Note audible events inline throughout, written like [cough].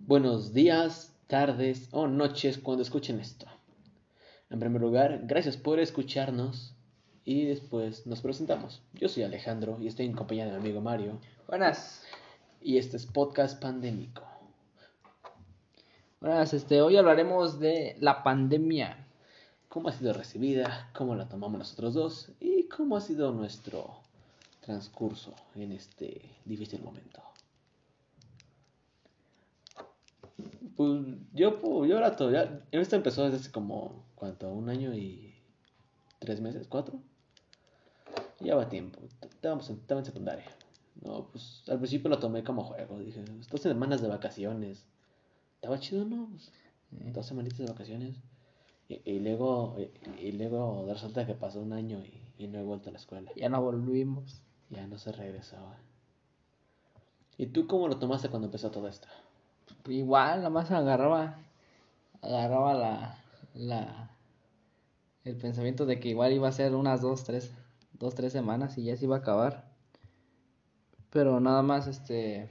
Buenos días, tardes o noches cuando escuchen esto. En primer lugar, gracias por escucharnos y después nos presentamos. Yo soy Alejandro y estoy en compañía de mi amigo Mario. Buenas. Y este es Podcast Pandémico. Buenas, este, hoy hablaremos de la pandemia. ¿Cómo ha sido recibida? ¿Cómo la tomamos nosotros dos? ¿Y cómo ha sido nuestro transcurso en este difícil momento? Pues yo, pues, yo ahora todavía. Esto empezó desde hace como. ¿Cuánto? ¿Un año y. tres meses? ¿Cuatro? Ya va tiempo. Estábamos en, estaba en secundaria. No, pues al principio lo tomé como juego. Dije, dos semanas de vacaciones. Estaba chido, ¿no? Pues, dos semanitas de vacaciones. Y, y luego. Y, y luego resulta que pasó un año y, y no he vuelto a la escuela. Ya no volvimos. Ya no se regresaba. ¿Y tú cómo lo tomaste cuando empezó todo esto? Igual, nada más agarraba. Agarraba la. la el pensamiento de que igual iba a ser unas dos, tres. Dos, tres semanas y ya se iba a acabar. Pero nada más, este.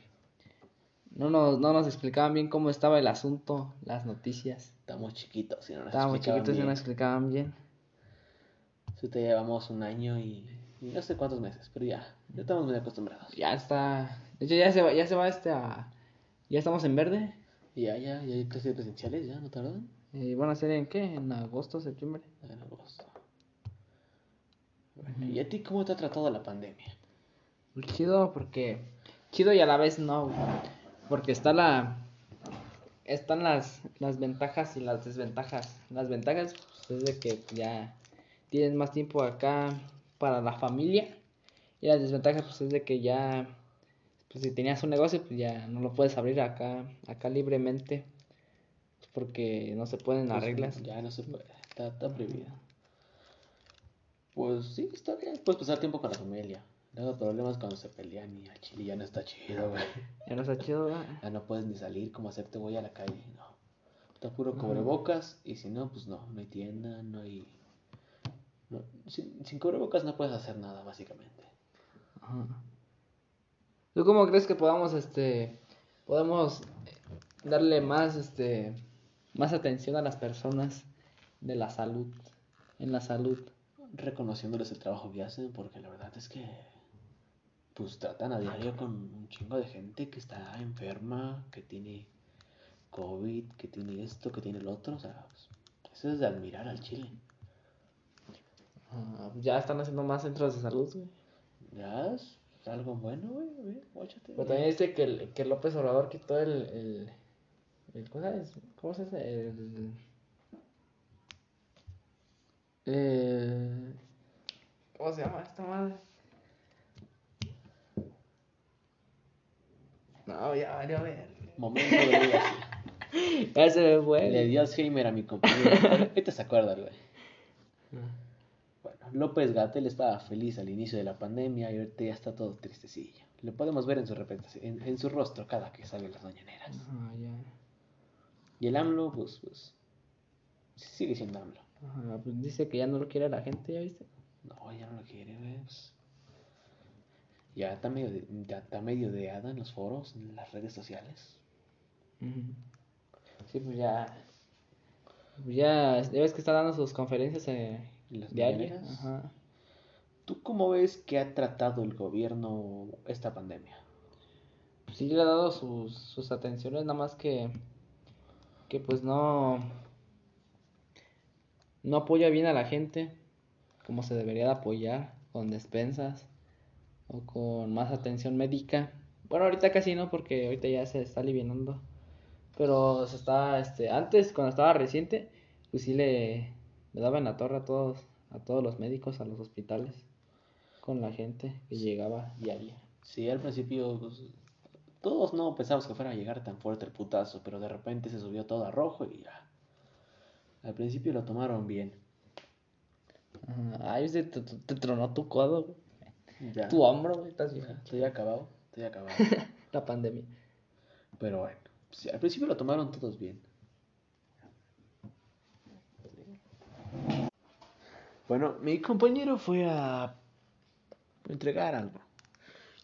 No nos, no nos explicaban bien cómo estaba el asunto, las noticias. Estamos chiquitos y no nos Estábamos chiquitos y no bien. nos explicaban bien. Sí, te llevamos un año y, y no sé cuántos meses, pero ya, ya estamos muy acostumbrados. Ya está. De hecho, ya se va, ya se va este a. Ya estamos en verde. Y ya, ya, ya hay clases presenciales, ya, ¿no tardan? ¿Y van a ser en qué? ¿En agosto, septiembre? En agosto. Bueno, ¿y a ti cómo te ha tratado la pandemia? Pues chido porque... Chido y a la vez no. Porque está la... Están las, las ventajas y las desventajas. Las ventajas pues, es de que ya tienes más tiempo acá para la familia. Y las desventajas pues es de que ya... Pues si tenías un negocio pues ya no lo puedes abrir acá, acá libremente. Pues, porque no se pueden las Pues, reglas. Ya no se puede, está, está prohibido. Pues sí, está bien, puedes pasar tiempo con la familia. Luego problemas cuando se pelean y al chile ya no está chido, güey. [laughs] Ya no está chido, ¿verdad? Ya no puedes ni salir como hacerte voy a la calle, no. Está puro cubrebocas y si no, pues no, no hay tienda, no hay... no- sin, sin cubrebocas no puedes hacer nada, básicamente. Ajá. ¿Tú cómo crees que podamos, este, podemos darle más, este, más atención a las personas de la salud, en la salud? Reconociéndoles el trabajo que hacen, porque la verdad es que pues tratan a diario con un chingo de gente que está enferma, que tiene COVID, que tiene esto, que tiene el otro, o sea, pues, eso es de admirar al chile. Ah, ya están haciendo más centros de salud, güey. Ya es algo bueno, güey, güey, guáchate. Pero también dice que, el- que López Obrador quitó el, el, el- ¿cómo llama? ¿Cómo se dice? El, el- ¿cómo se llama esta madre? No, ya valió a ver. Momento de vida. [laughs] Ya se me fue. Le dio Alzheimer a mi compañero. Ahorita se acuerda, güey. Bueno, López Gatel estaba feliz al inicio de la pandemia y ahorita ya está todo tristecillo. Lo podemos ver en su, en, en su rostro cada que salen las mañaneras. Ajá, ya. Y el AMLO, pues, pues, sigue siendo AMLO. Ajá, pues dice que ya no lo quiere la gente, ¿ya viste? No, ya no lo quiere, pues. Ya está medio, de, ya está medio deada en los foros, en las redes sociales. Sí, pues ya. Pues ya, ya ves que está dando sus conferencias eh, ¿En las diarias. mañaneras? Ajá. ¿Tú cómo ves que ha tratado el gobierno esta pandemia? Pues sí le ha dado sus, sus atenciones, nada más que. Que pues no. No apoya bien a la gente como se debería de apoyar, con despensas o con más atención médica. Bueno, ahorita casi no, porque ahorita ya se está aliviando. Pero se está, este, antes, cuando estaba reciente, pues sí le, le daban la torre a todos, a todos los médicos, a los hospitales, con la gente que llegaba diaria. Sí, al principio pues, todos no pensamos que fuera a llegar tan fuerte el putazo, pero de repente se subió todo a rojo y ya. Al principio lo tomaron bien. Ay, te, te- tronó tu codo. Ya. tu hombro, güey, estás bien. Estoy acabado, estoy acabado. [laughs] La pandemia. pero bueno, sí, al principio lo tomaron todos bien. Bueno, mi compañero fue a entregar algo.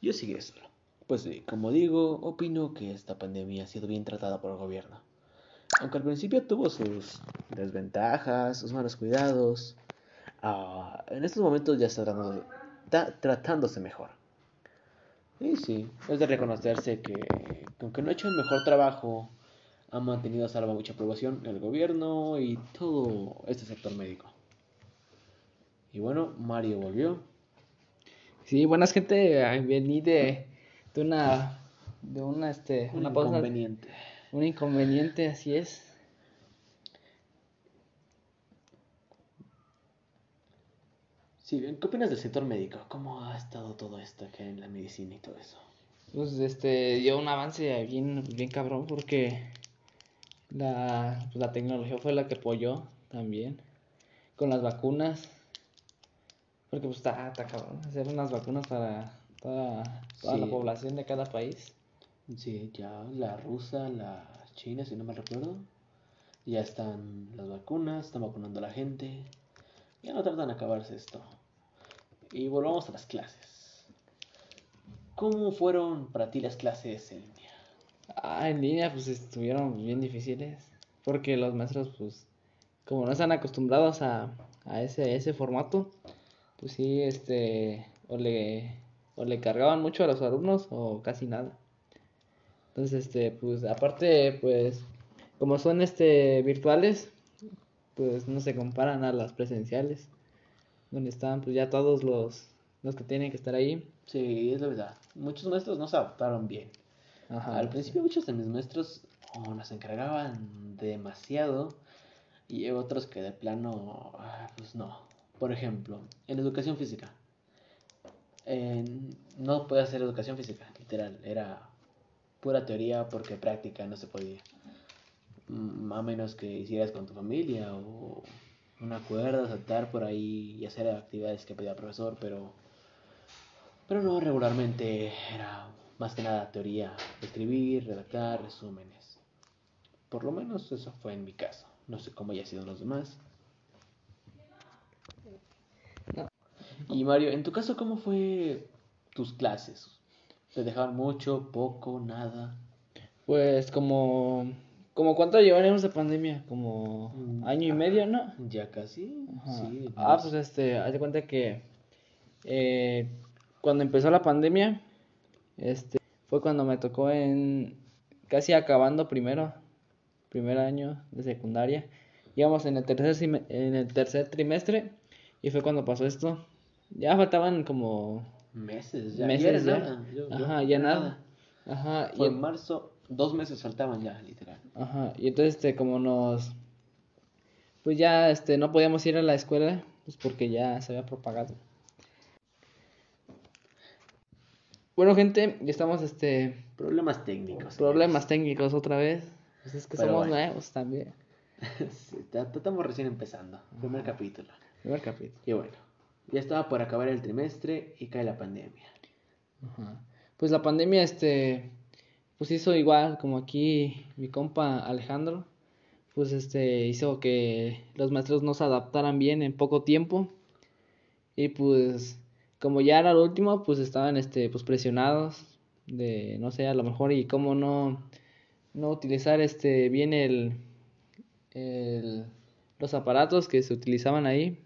Yo seguí solo. Pues sí, como digo, opino que esta pandemia ha sido bien tratada por el gobierno. Aunque al principio tuvo sus desventajas, sus malos cuidados, ah, en estos momentos ya está, tratándose mejor. Y sí, es de reconocerse que, que aunque no ha hecho el mejor trabajo, ha mantenido a salvo mucha población, el gobierno y todo este sector médico. Y bueno, Mario volvió. Sí, buenas gente, vení de, de una, de una, este, Un una pausa, inconveniente. un inconveniente, así es. Sí, ¿qué opinas del sector médico? ¿Cómo ha estado todo esto acá en la medicina y todo eso? Pues, este, dio un avance bien, bien cabrón porque la, pues, la tecnología fue la que apoyó también con las vacunas. Porque pues está, está cabrón hacer unas vacunas para toda, toda la población de cada país. Sí, ya la rusa, la china, si no me recuerdo. Ya están las vacunas, están vacunando a la gente. Ya no tratan de acabarse esto. Y volvamos a las clases. ¿Cómo fueron para ti las clases en línea? Ah, en línea pues estuvieron bien difíciles porque los maestros pues como no están acostumbrados a, a ese, ese formato, pues sí, este, o le, o le cargaban mucho a los alumnos o casi nada. Entonces, este, pues aparte, pues como son este virtuales, pues no se comparan a las presenciales, donde están pues ya todos los, los que tienen que estar ahí. Sí, es la verdad. Muchos maestros no se adaptaron bien. Ajá. Al principio muchos de mis maestros oh, nos encargaban demasiado y otros que de plano, ah, pues no. Por ejemplo, en educación física. no podía hacer educación física, literal. Era pura teoría porque práctica no se podía. Mm, A menos que hicieras con tu familia o un acuerdo, saltar por ahí y hacer actividades que pedía el profesor, pero pero no, regularmente era más que nada teoría, escribir, redactar, resúmenes. Por lo menos eso fue en mi caso. No sé cómo haya sido en los demás. Y Mario, en tu caso, ¿cómo fue tus clases? ¿Te dejaban mucho, poco, nada? Pues como, como cuánto llevaremos de pandemia, como Mm, año y medio, ¿no? Ya casi, sí. Ah, pues este, haz de cuenta que eh, cuando empezó la pandemia, este, fue cuando me tocó en casi acabando primero, primer año de secundaria. Íbamos en el tercer en el tercer trimestre y fue cuando pasó esto. Ya faltaban como meses, ya, meses nada. Yo- yo- Ajá, ya nada. Ajá, Fue y, en marzo, dos meses faltaban ya, literal. ajá, y entonces este como nos pues ya este no podíamos ir a la escuela pues porque ya se había propagado. Bueno, gente, ya estamos este Problemas técnicos. problemas técnicos otra vez. Pues es que Pero somos bueno. nuevos también. [laughs] Sí, ta- ta- estamos recién empezando. Primer capítulo. Primer capítulo. Y bueno, ya estaba por acabar el trimestre y cae la pandemia. Ajá. Pues la pandemia, este, pues hizo igual, como aquí mi compa Alejandro, pues este, hizo que los maestros no se adaptaran bien en poco tiempo. Y pues, como ya era lo último, pues estaban, este, pues presionados de, no sé, a lo mejor, y cómo no, no utilizar, este, bien el, el, los aparatos que se utilizaban ahí.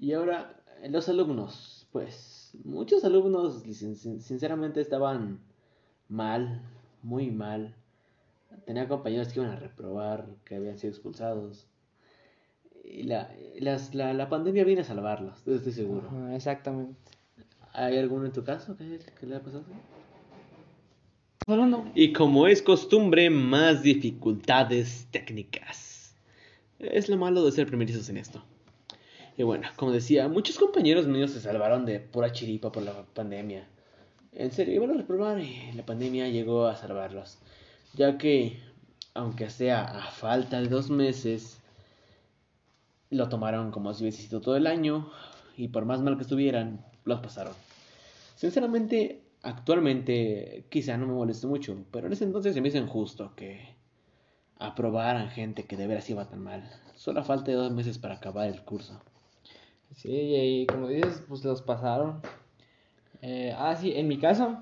Y ahora, los alumnos, pues muchos alumnos sin- sin- sinceramente estaban mal, muy mal. Tenía compañeros que iban a reprobar, que habían sido expulsados. Y la, las- la, la pandemia viene a salvarlos, estoy seguro. Ajá, exactamente. ¿Hay alguno en tu caso que, que le ha pasado? Hablando. Y como es costumbre, más dificultades técnicas. Es lo malo de ser primerizos en esto. Y bueno, como decía, muchos compañeros míos se salvaron de pura chiripa por la pandemia. En serio, iban a reprobar y la pandemia llegó a salvarlos. Ya que, aunque sea a falta de dos meses, lo tomaron como si hubiese sido todo el año y por más mal que estuvieran, los pasaron. Sinceramente, actualmente quizá no me moleste mucho, pero en ese entonces se me hizo injusto que aprobaran gente que de veras iba tan mal. Solo falta de dos meses para acabar el curso. Sí, y como dices, pues los pasaron. Eh, ah, sí, en mi caso,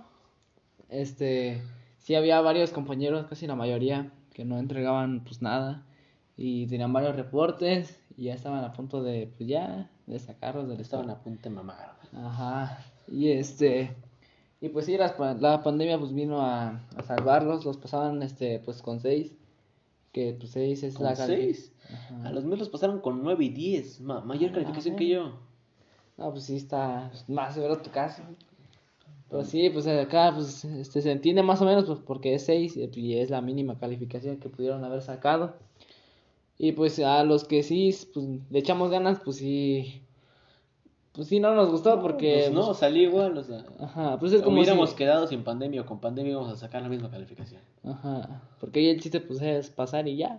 este, sí había varios compañeros, casi la mayoría, que no entregaban pues nada y tenían varios reportes y ya estaban a punto de, pues ya, de sacarlos del Estaban a punto de mamar. Ajá, y este, y pues sí, pa- la, pandemia pues vino a, a salvarlos, los pasaban este, pues con seis, que pues seis es Con la seis. A los míos los pasaron con 9 y 10. ma- mayor calificación ajá. que yo. No, pues sí está más severo tu caso. Pues sí, pues acá pues este se entiende más o menos pues porque es 6 y es la mínima calificación que pudieron haber sacado. Y pues a los que sí pues le echamos ganas, pues sí pues sí no nos gustó porque Pues no, pues, salí igual. O sea, ajá, pues es como hubiéramos si- quedado sin pandemia o con pandemia íbamos a sacar la misma calificación. Ajá, porque ahí el chiste pues es pasar y ya.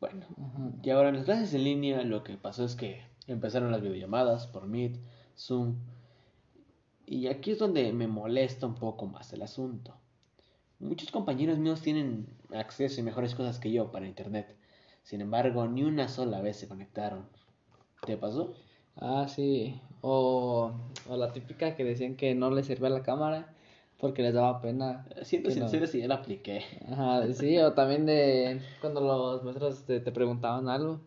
Bueno, Ajá. y ahora en las clases en línea lo que pasó es que empezaron las videollamadas por Meet, Zoom. Y aquí es donde me molesta un poco más el asunto. Muchos compañeros míos tienen acceso y mejores cosas que yo para internet. Sin embargo, ni una sola vez se conectaron. ¿Te pasó? Ah, sí. O, o la típica que decían que no les servía la cámara porque les daba pena. Siento que no. sincero si ya la apliqué. Ajá, sí, o también de cuando los maestros te, te preguntaban algo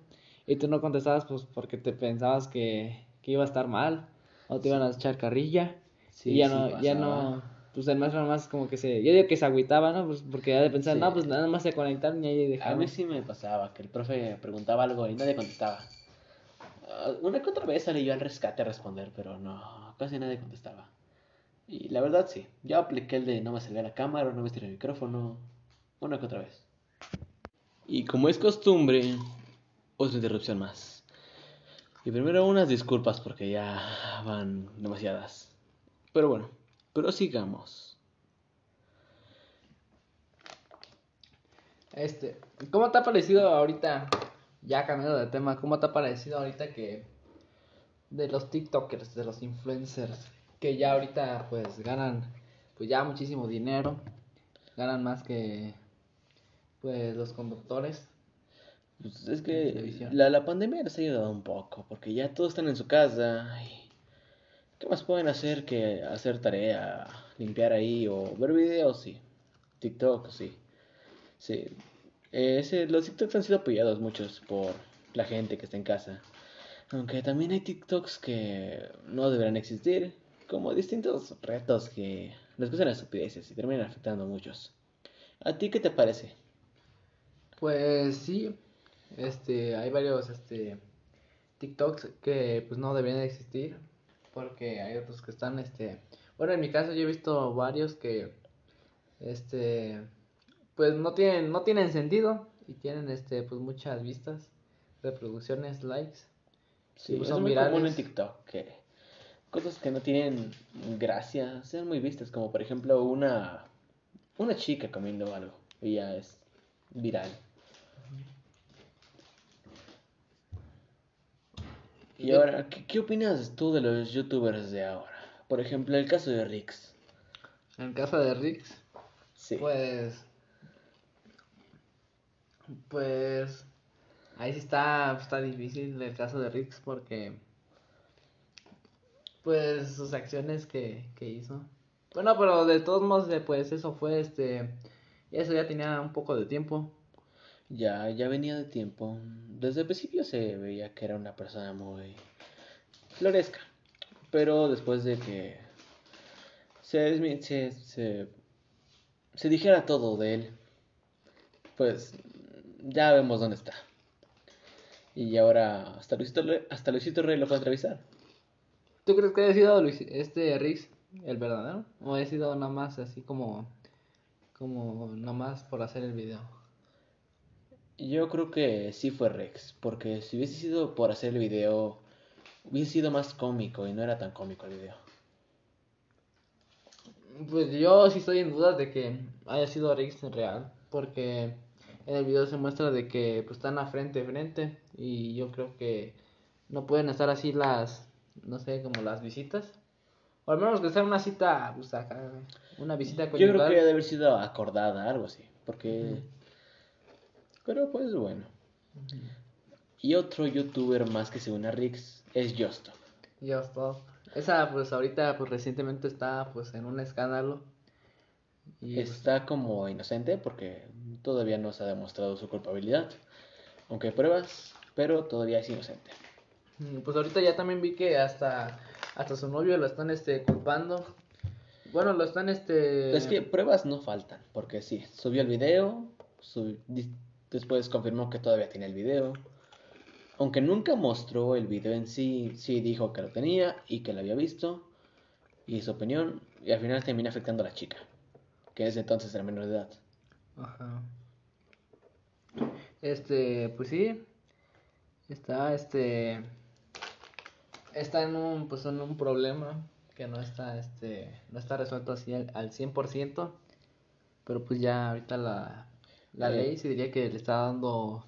y tú no contestabas pues porque te pensabas que, que iba a estar mal o te iban a echar carrilla Sí, y ya sí no, ya no, pues el maestro nomás como que se, yo digo que se agüitaba, ¿no? Pues porque ya de pensar, no, pues nada más se conectaron y ahí A dejaron. mí sí me pasaba que el profe preguntaba algo y nadie contestaba. Ah, Una que otra vez salí yo al rescate a responder, pero no, casi nadie contestaba. Y la verdad sí, yo apliqué el de no me servía la cámara, no me estiré el micrófono, una que otra vez. Y como es costumbre, otra interrupción más. Y primero unas disculpas porque ya van demasiadas. Pero bueno, prosigamos. Este, ¿cómo te ha parecido ahorita, ya cambiando de tema, cómo te ha parecido ahorita que de los TikTokers, de los influencers, que ya ahorita pues ganan pues ya muchísimo dinero, ganan más que pues los conductores? Pues es que la, la pandemia les ha ayudado un poco, porque ya todos están en su casa. y ¿Qué más pueden hacer que hacer tarea, limpiar ahí o ver videos? Sí. TikTok, sí. Sí. Eh, los TikToks han sido apoyados muchos por la gente que está en casa. Aunque también hay TikToks que no deberán existir, como distintos retos que les gustan las estupideces y terminan afectando a muchos. ¿A ti qué te parece? Pues sí, este, hay varios este TikToks que pues no deberían de existir porque hay otros que están este, bueno, en mi caso yo he visto varios que este pues no tienen no tienen sentido y tienen este pues muchas vistas, reproducciones, likes. Sí, pues es son común en virales. TikTok que cosas que no tienen gracia sean muy vistas, como por ejemplo una una chica comiendo algo y ya es viral. Y Yo- ahora, ¿qué, qué opinas tú de los youtubers de ahora? Por ejemplo, el caso de Rix. En casa de Rix, Sí. pues pues ahí sí está está difícil el caso de Rix porque pues sus acciones que, que hizo. Bueno, pero de todos modos eh, pues eso fue este eso ya tenía un poco de tiempo. Ya, ya venía de tiempo. Desde el principio se veía que era una persona muy floresca. Pero después de que se, se, se, se dijera todo de él, pues ya vemos dónde está. Y ahora hasta Luisito, hasta Luisito Rey lo fue a entrevistar. ¿Tú crees que haya sido Luis- este Rix el verdadero o haya sido nada más así como como nada más por hacer el video? Yo creo que sí fue Rex, porque si hubiese sido por hacer el video, hubiese sido más cómico y no era tan cómico el video. Pues yo sí estoy en dudas de que haya sido Rix real, porque en el video se muestra de que pues están a frente a frente y yo creo que no pueden estar así las, no sé, como las visitas. O al menos que sea una cita, pues acá, una visita Yo creo conyugal. que debe haber sido acordada, algo así, porque... Pero pues bueno. Y otro youtuber más que se une a Rix es Justo. Ya está. Esa pues ahorita pues recientemente está pues en un escándalo Y pues, Está como inocente porque todavía no se ha demostrado su culpabilidad. Aunque hay pruebas, pero todavía es inocente. mm, pues ahorita ya también vi que hasta, hasta su novio lo están este, culpando. Bueno, lo están este... Es que pruebas no faltan, porque sí, subió el video, sub- di- después confirmó que todavía tiene el video. Aunque nunca mostró el video en sí, sí dijo que lo tenía y que lo había visto y su opinión, y al final termina afectando a la chica, que es entonces la menor de edad. Ajá. Este, pues sí. Está este está en un pues en un problema que no está este no está resuelto así al, al 100%, pero pues ya ahorita la la Eh. ley se diría que le está dando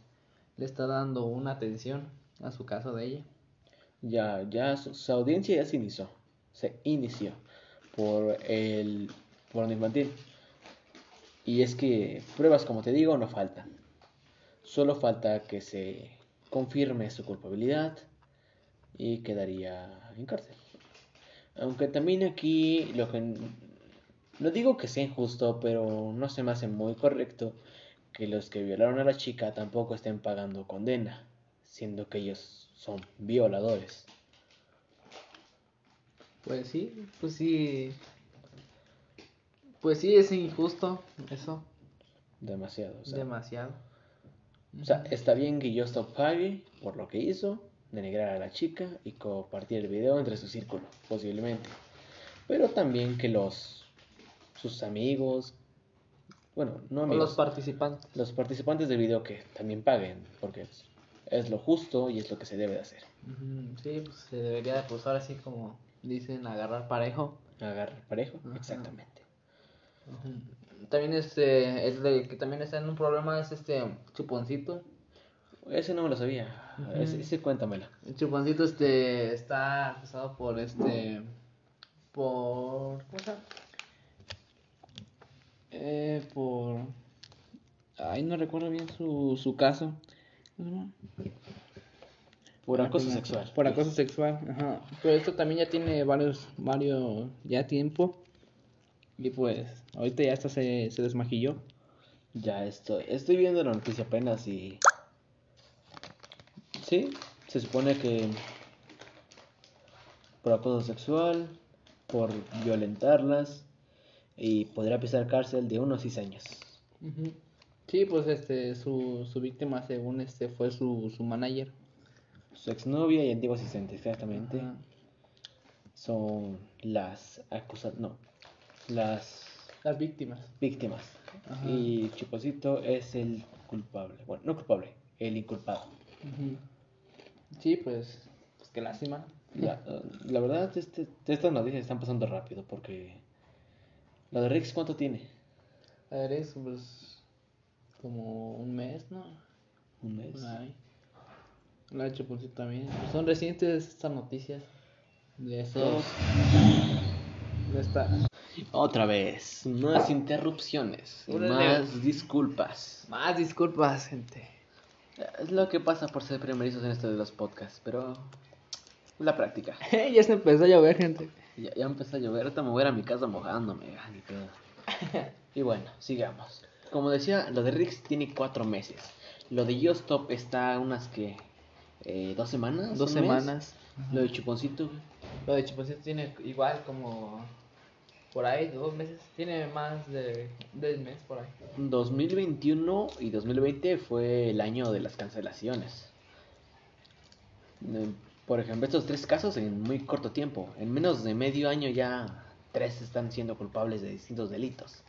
le está dando una atención a su caso de ella. Ya, ya su, su audiencia ya se inició, se inició por el porno infantil. Y es que pruebas, como te digo, no faltan. Solo falta que se confirme su culpabilidad y quedaría en cárcel. Aunque también aquí lo que no digo que sea injusto, pero no se me hace muy correcto que los que violaron a la chica tampoco estén pagando condena, siendo que ellos son violadores. Pues sí, pues sí. Pues sí es injusto eso, Demasiado. O sea, demasiado. o sea, está bien que Justo pague por lo que hizo, denigrar a la chica y compartir el video entre su círculo, posiblemente. Pero también que los sus amigos, bueno, no O amigos, los participantes. los participantes del video que también paguen, porque es, es lo justo y es lo que se debe de hacer. Sí, pues se debería de pues ahora sí como dicen agarrar parejo. Agarrar parejo, Ajá. exactamente. También este, el de- que también está en un problema es este chuponcito. Ese no me lo sabía. Ese, ese cuéntamelo. El chuponcito este está acusado por este por ¿cómo? Eh, por ay no recuerdo bien su, su caso. Por acoso sexual. Por acoso sexual, ajá. Pero esto también ya tiene varios, varios, ya tiempo. Y pues, ahorita ya hasta se, se desmaquilló. Ya estoy, estoy viendo la noticia apenas y... Sí, se supone que por acoso sexual, por violentarlas y podría pisar cárcel de unos 6 años. Sí, pues este, su, su víctima según este fue su, su manager. Su exnovia y antiguo asistente, exactamente, son las acusadas, no, las Las víctimas. víctimas. Ajá. Y Chuposito es el culpable, bueno, no culpable, el inculpado. Sí, pues, pues qué lástima. La, la verdad, este, estas noticias están pasando rápido porque... ¿La de Rix cuánto tiene? A ver, es pues como un mes, ¿no? Un mes. Ahí. La de Chuponcito también. Pues son recientes estas noticias. De esos. De esta. Otra vez, más interrupciones, Órale. más disculpas. Más disculpas, gente. Es lo que pasa por ser primerizos en esto de los podcasts, pero... La práctica. [laughs] ya se empezó a llover, gente. Ya, ya empezó a llover, ahorita me voy a ir a mi casa mojándome, ni pedo. [laughs] Y bueno, sigamos. Como decía, lo de Rix tiene cuatro meses. Lo de Yo Stop está unas que... eh, ¿Dos semanas? Dos semanas. Lo de Chuponcito. Lo de Chuponcito tiene igual como. Por ahí, dos meses. Tiene más de. de mes por ahí. 2021 y 2020 fue el año de las cancelaciones. Eh, Por ejemplo, estos tres casos en muy corto tiempo. En menos de medio año ya tres están siendo culpables de distintos delitos.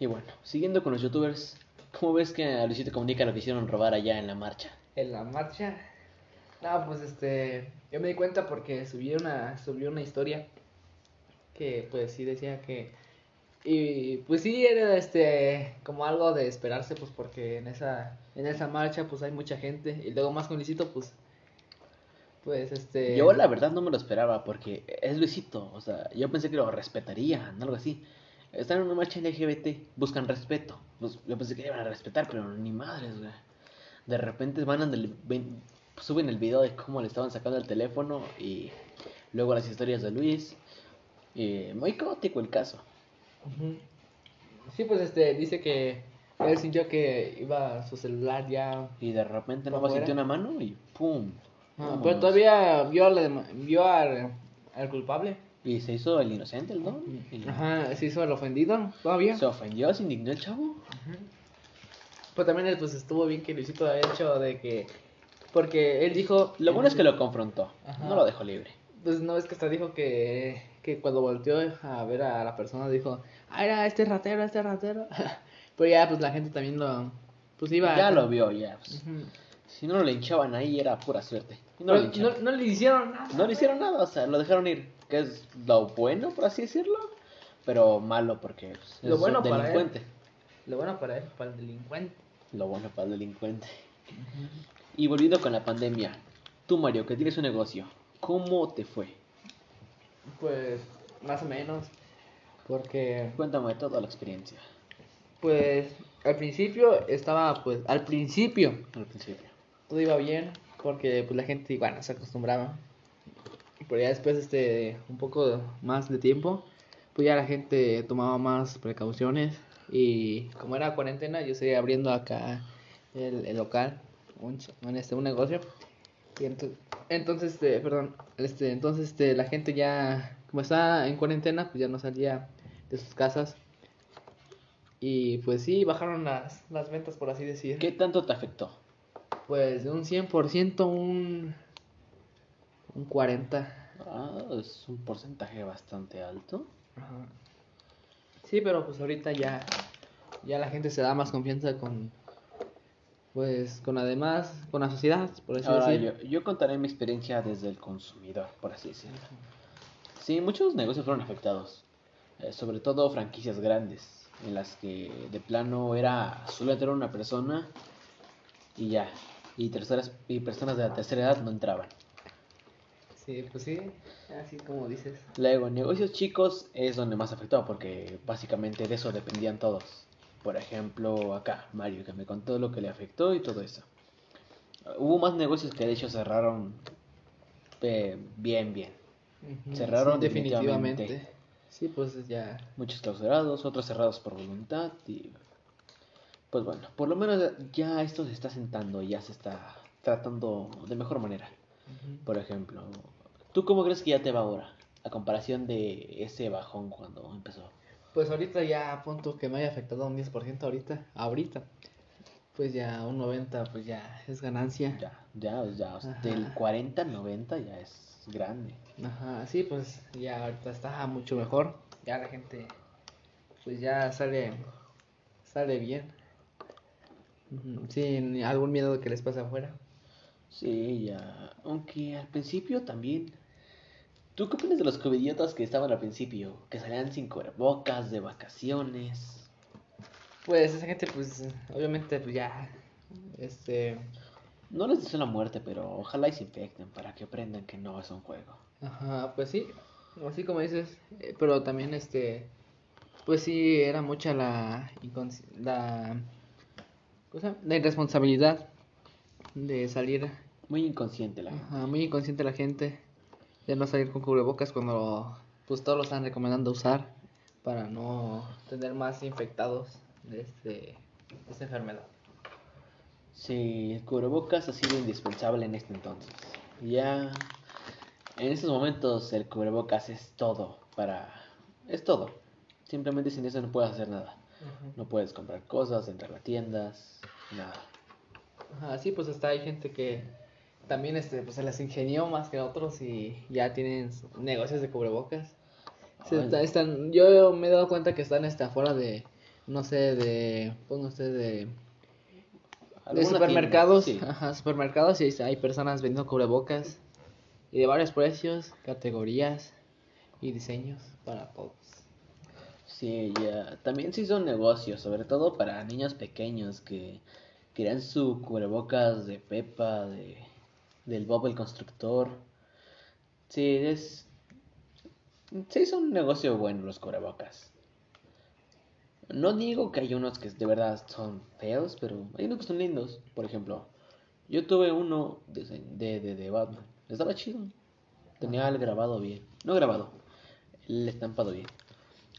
Y bueno, siguiendo con los youtubers, ¿cómo ves que a Luisito Comunica lo quisieron robar allá en la marcha? En la marcha. No, pues este. Yo me di cuenta porque subí una, subí una historia. Que pues sí decía que. Y pues sí era este. Como algo de esperarse, pues porque en esa. En esa marcha pues hay mucha gente. Y luego más con Luisito, pues. Pues este. Yo la verdad no me lo esperaba porque es Luisito, o sea, yo pensé que lo respetarían, algo así. Están en una marcha LGBT, buscan respeto. Pues, yo pensé que iban a respetar, pero ni madres, güey. De repente van ven- suben el video de cómo le estaban sacando el teléfono y luego las historias de Luis. Y muy caótico el caso. Sí, pues este, dice que él sintió que iba su celular ya... Y de repente ¿Pa' nomás sintió una mano y ¡pum! Ah, pero todavía vio, al, vio al, al culpable. Y se hizo el inocente, el don. y Ajá, se hizo el ofendido todavía. Se ofendió, se indignó el chavo. Pues también pues estuvo bien que Luisito haya hecho de que... Porque él dijo... Lo bueno es que lo confrontó, Ajá. no lo dejó libre. Pues no es que hasta dijo que, que cuando volteó a ver a la persona dijo, ah, era este ratero, este ratero. [laughs] Pero ya pues la gente también lo... Pues iba... Ya lo vio, ya. pues. Si no lo linchaban ahí era pura suerte. Y no, lo Pero no, lincharon. no le hicieron nada. No le hicieron nada, o sea, lo dejaron ir. Que es lo bueno, por así decirlo. Pero malo porque pues, Lo es bueno para él. Lo bueno para él, para el delincuente. Lo bueno para el delincuente. Y volviendo con la pandemia. Tú, Mario, que tienes un negocio. ¿Cómo te fue? Pues más o menos. Porque Cuéntame toda la experiencia. pues al principio estaba pues al principio Al principio. todo iba bien porque pues la gente bueno se acostumbraba. Pero ya después este un poco más de tiempo pues ya la gente tomaba más precauciones y como era cuarentena yo seguía abriendo acá el, el local un, este un negocio y entonces este perdón este entonces este la gente ya como está en cuarentena pues ya no salía de sus casas y pues sí bajaron las, las ventas por así decir ¿Qué tanto te afectó? pues de un 100% un un 40 Ah, es un porcentaje bastante alto. Ajá. Sí, pero pues ahorita ya ya la gente se da más confianza con pues con además con la sociedad, por así Ahora, decir. yo, yo contaré mi experiencia desde el consumidor, por así decirlo. Sí, muchos negocios fueron afectados, eh, sobre todo franquicias grandes, en las que de plano era solo entrar una persona y ya, y, terceras, y personas de la tercera edad no entraban. Sí, pues sí, así como dices. Luego, en negocios chicos es donde más afectó, porque básicamente de eso dependían todos. Por ejemplo, acá, Mario, que me contó lo que le afectó y todo eso. Hubo más negocios que de hecho cerraron eh, bien, bien. Cerraron sí, definitivamente. definitivamente. Sí, pues ya. Muchos clausurados, otros cerrados por voluntad y... Pues bueno, por lo menos ya esto se está sentando, ya se está tratando de mejor manera. Por ejemplo, ¿tú cómo crees que ya te va ahora? A comparación de ese bajón cuando empezó. Pues ahorita ya a punto que me haya afectado un 10% ahorita, ahorita. Pues ya un 90 pues ya es ganancia. Ya, ya, ya, Ajá. del 40 al 90 ya es grande. Ajá, sí, pues ya ahorita está mucho mejor. Ya la gente, pues ya sale, sale bien. Sin algún miedo de que les pase afuera. Sí, ya. Aunque al principio también. ¿Tú qué opinas de los covidiotas que estaban al principio? Que salían sin cubrebocas, de vacaciones. Pues esa gente, pues obviamente, pues ya, este, No les deseo la muerte, pero ojalá y se infecten para que aprendan que no es un juego. ajá, pues sí, así como dices, eh, pero también, este, pues sí, era mucha la, la, cosa, la irresponsabilidad de salir Muy inconsciente la gente. Ajá, muy inconsciente la gente de no salir con cubrebocas cuando pues todos lo están recomendando usar para no tener más infectados de este de esta enfermedad. Sí, el cubrebocas ha sido indispensable en este entonces. Ya. En estos momentos el cubrebocas es todo para. Es todo. Simplemente sin eso no puedes hacer nada. No puedes comprar cosas, entrar a tiendas, nada. Ajá, sí, pues hasta hay gente que también este pues se las ingenió más que otros y ya tienen negocios de cubrebocas. Se Ay. está- están, yo me he dado cuenta que están hasta afuera de no sé, de pues no sé, de de supermercados, tienda, sí. ajá, supermercados y hay personas vendiendo cubrebocas y de varios precios, categorías y diseños para todos. Sí, ya. También se hizo un negocio, sobre todo para niños pequeños que querían su cubrebocas de Pepa, de, del Bob el Constructor. Sí, es. Se hizo un negocio bueno los cubrebocas. No digo que hay unos que de verdad son feos, pero hay unos que son lindos. Por ejemplo, yo tuve uno de, de, de, de Batman. Estaba chido. Tenía el grabado bien. No grabado, el estampado bien.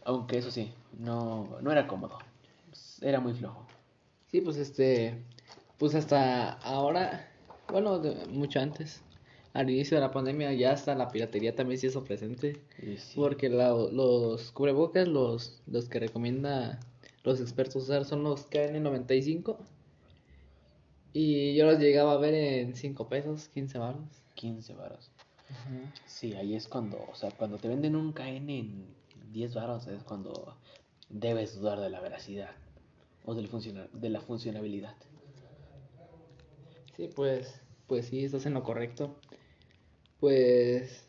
Aunque eso sí, no, no era cómodo. Era muy flojo. Sí, pues este, pues hasta ahora, bueno, de- mucho antes, al inicio de la pandemia ya hasta la piratería también se hizo presente. Sí. Porque la- los cubrebocas, los, los que recomienda los expertos usar son los KN95. Y yo los llegaba a ver en 5 pesos, 15 baros. 15 varos. Sí, ahí es cuando, o sea, cuando te venden un KN en 10 varos es cuando debes dudar de la veracidad o del de la funcionabilidad. Sí, pues, pues sí, estás en lo correcto. Pues,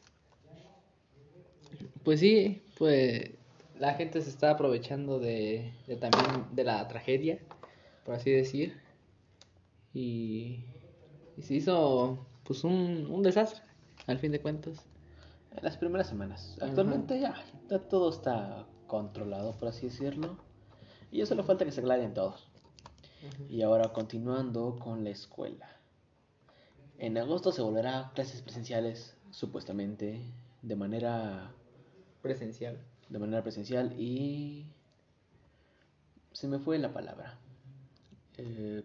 pues sí, pues la gente se está aprovechando de, de también de la tragedia, por así decir. Y, y se hizo pues un, un desastre, al fin de cuentas. En las primeras semanas. Actualmente ya, ya todo está controlado, por así decirlo. Y ya solo falta que se aclaren todos. Y ahora continuando con la escuela. En agosto se volverá a clases presenciales, supuestamente, de manera, Presencial. de manera presencial y... Se me fue la palabra. Eh,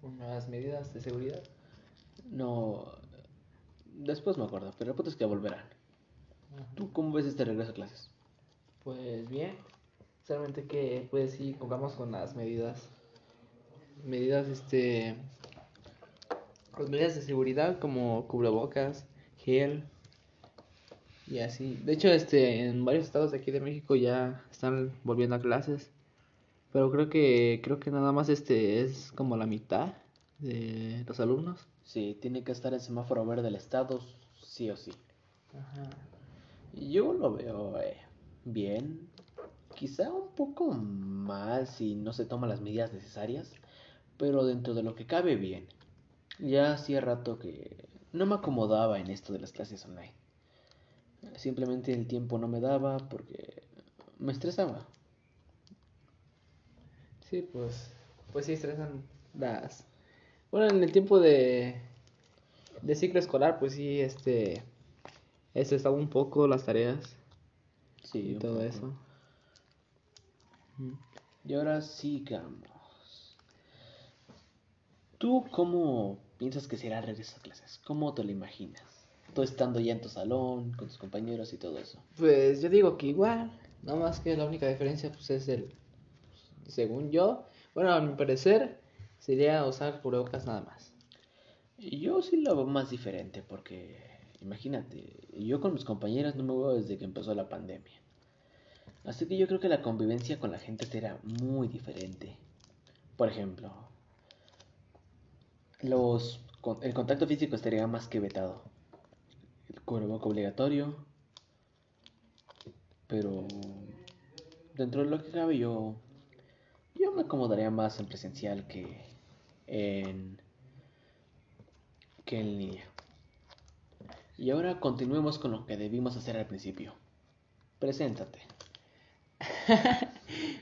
Con las medidas de seguridad. no... Después me acuerdo, pero el punto es que volverán. ¿Tú cómo ves este regreso a clases? Pues bien, solamente que pues sí pongamos con las medidas, medidas este, las medidas de seguridad como cubrebocas, gel y así. De hecho, este, en varios estados de aquí de México ya están volviendo a clases, pero creo que creo que nada más este es como la mitad de los alumnos. Sí, tiene que estar el semáforo verde del estado, sí o sí. Ajá. Yo lo veo eh, bien, quizá un poco mal si no se toman las medidas necesarias, pero dentro de lo que cabe bien. Ya hacía rato que no me acomodaba en esto de las clases online. Simplemente el tiempo no me daba porque me estresaba. Sí, pues, pues sí estresan las... Bueno, en el tiempo de, de ciclo escolar, pues sí, este, estaba un poco las tareas Sí, y todo poco. eso. Y ahora sigamos. ¿Tú cómo piensas que será regreso a clases? ¿Cómo te lo imaginas? Tú estando ya en tu salón, con tus compañeros y todo eso. Pues yo digo que igual, nada más que la única diferencia pues es el, según yo, bueno, a mi parecer, sería usar cubrebocas nada más. Yo sí lo veo más diferente porque, imagínate, yo con mis compañeros no me veo desde que empezó la pandemia. Así que yo creo que la convivencia con la gente será muy diferente. Por ejemplo, los, el contacto físico estaría más que vetado. El cubreboca obligatorio. Pero dentro de lo que cabe yo, yo me acomodaría más en presencial que en que en línea. Y ahora continuemos con lo que debimos hacer al principio. Preséntate. [laughs]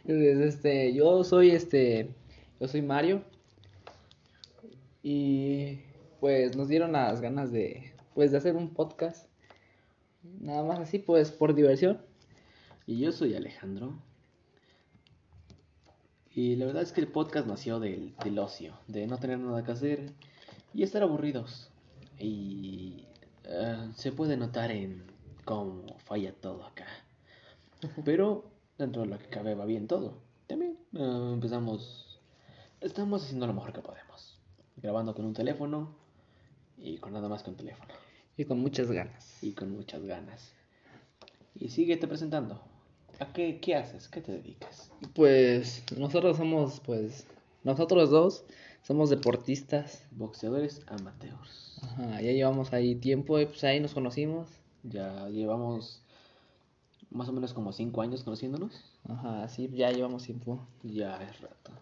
Este, yo soy este, yo soy Mario y pues nos dieron las ganas de, pues de hacer un podcast, nada más así, pues por diversión. Y yo soy Alejandro. Y la verdad es que el podcast nació del, del ocio, de no tener nada que hacer y estar aburridos. Y eh, se puede notar en cómo falla todo acá. Pero dentro de lo que cabe va bien todo. También eh, empezamos, estamos haciendo lo mejor que podemos. Grabando con un teléfono y con nada más que un teléfono. Y con muchas ganas. y con muchas ganas. Y síguete presentando. ¿A qué, qué haces? ¿Qué te dedicas? Pues nosotros somos, pues, nosotros dos somos deportistas. Boxeadores amateurs. Ajá, ya llevamos ahí tiempo y pues ahí nos conocimos. Ya llevamos más o menos como cinco años conociéndonos. Ajá, sí, ya llevamos tiempo. Ya es rato.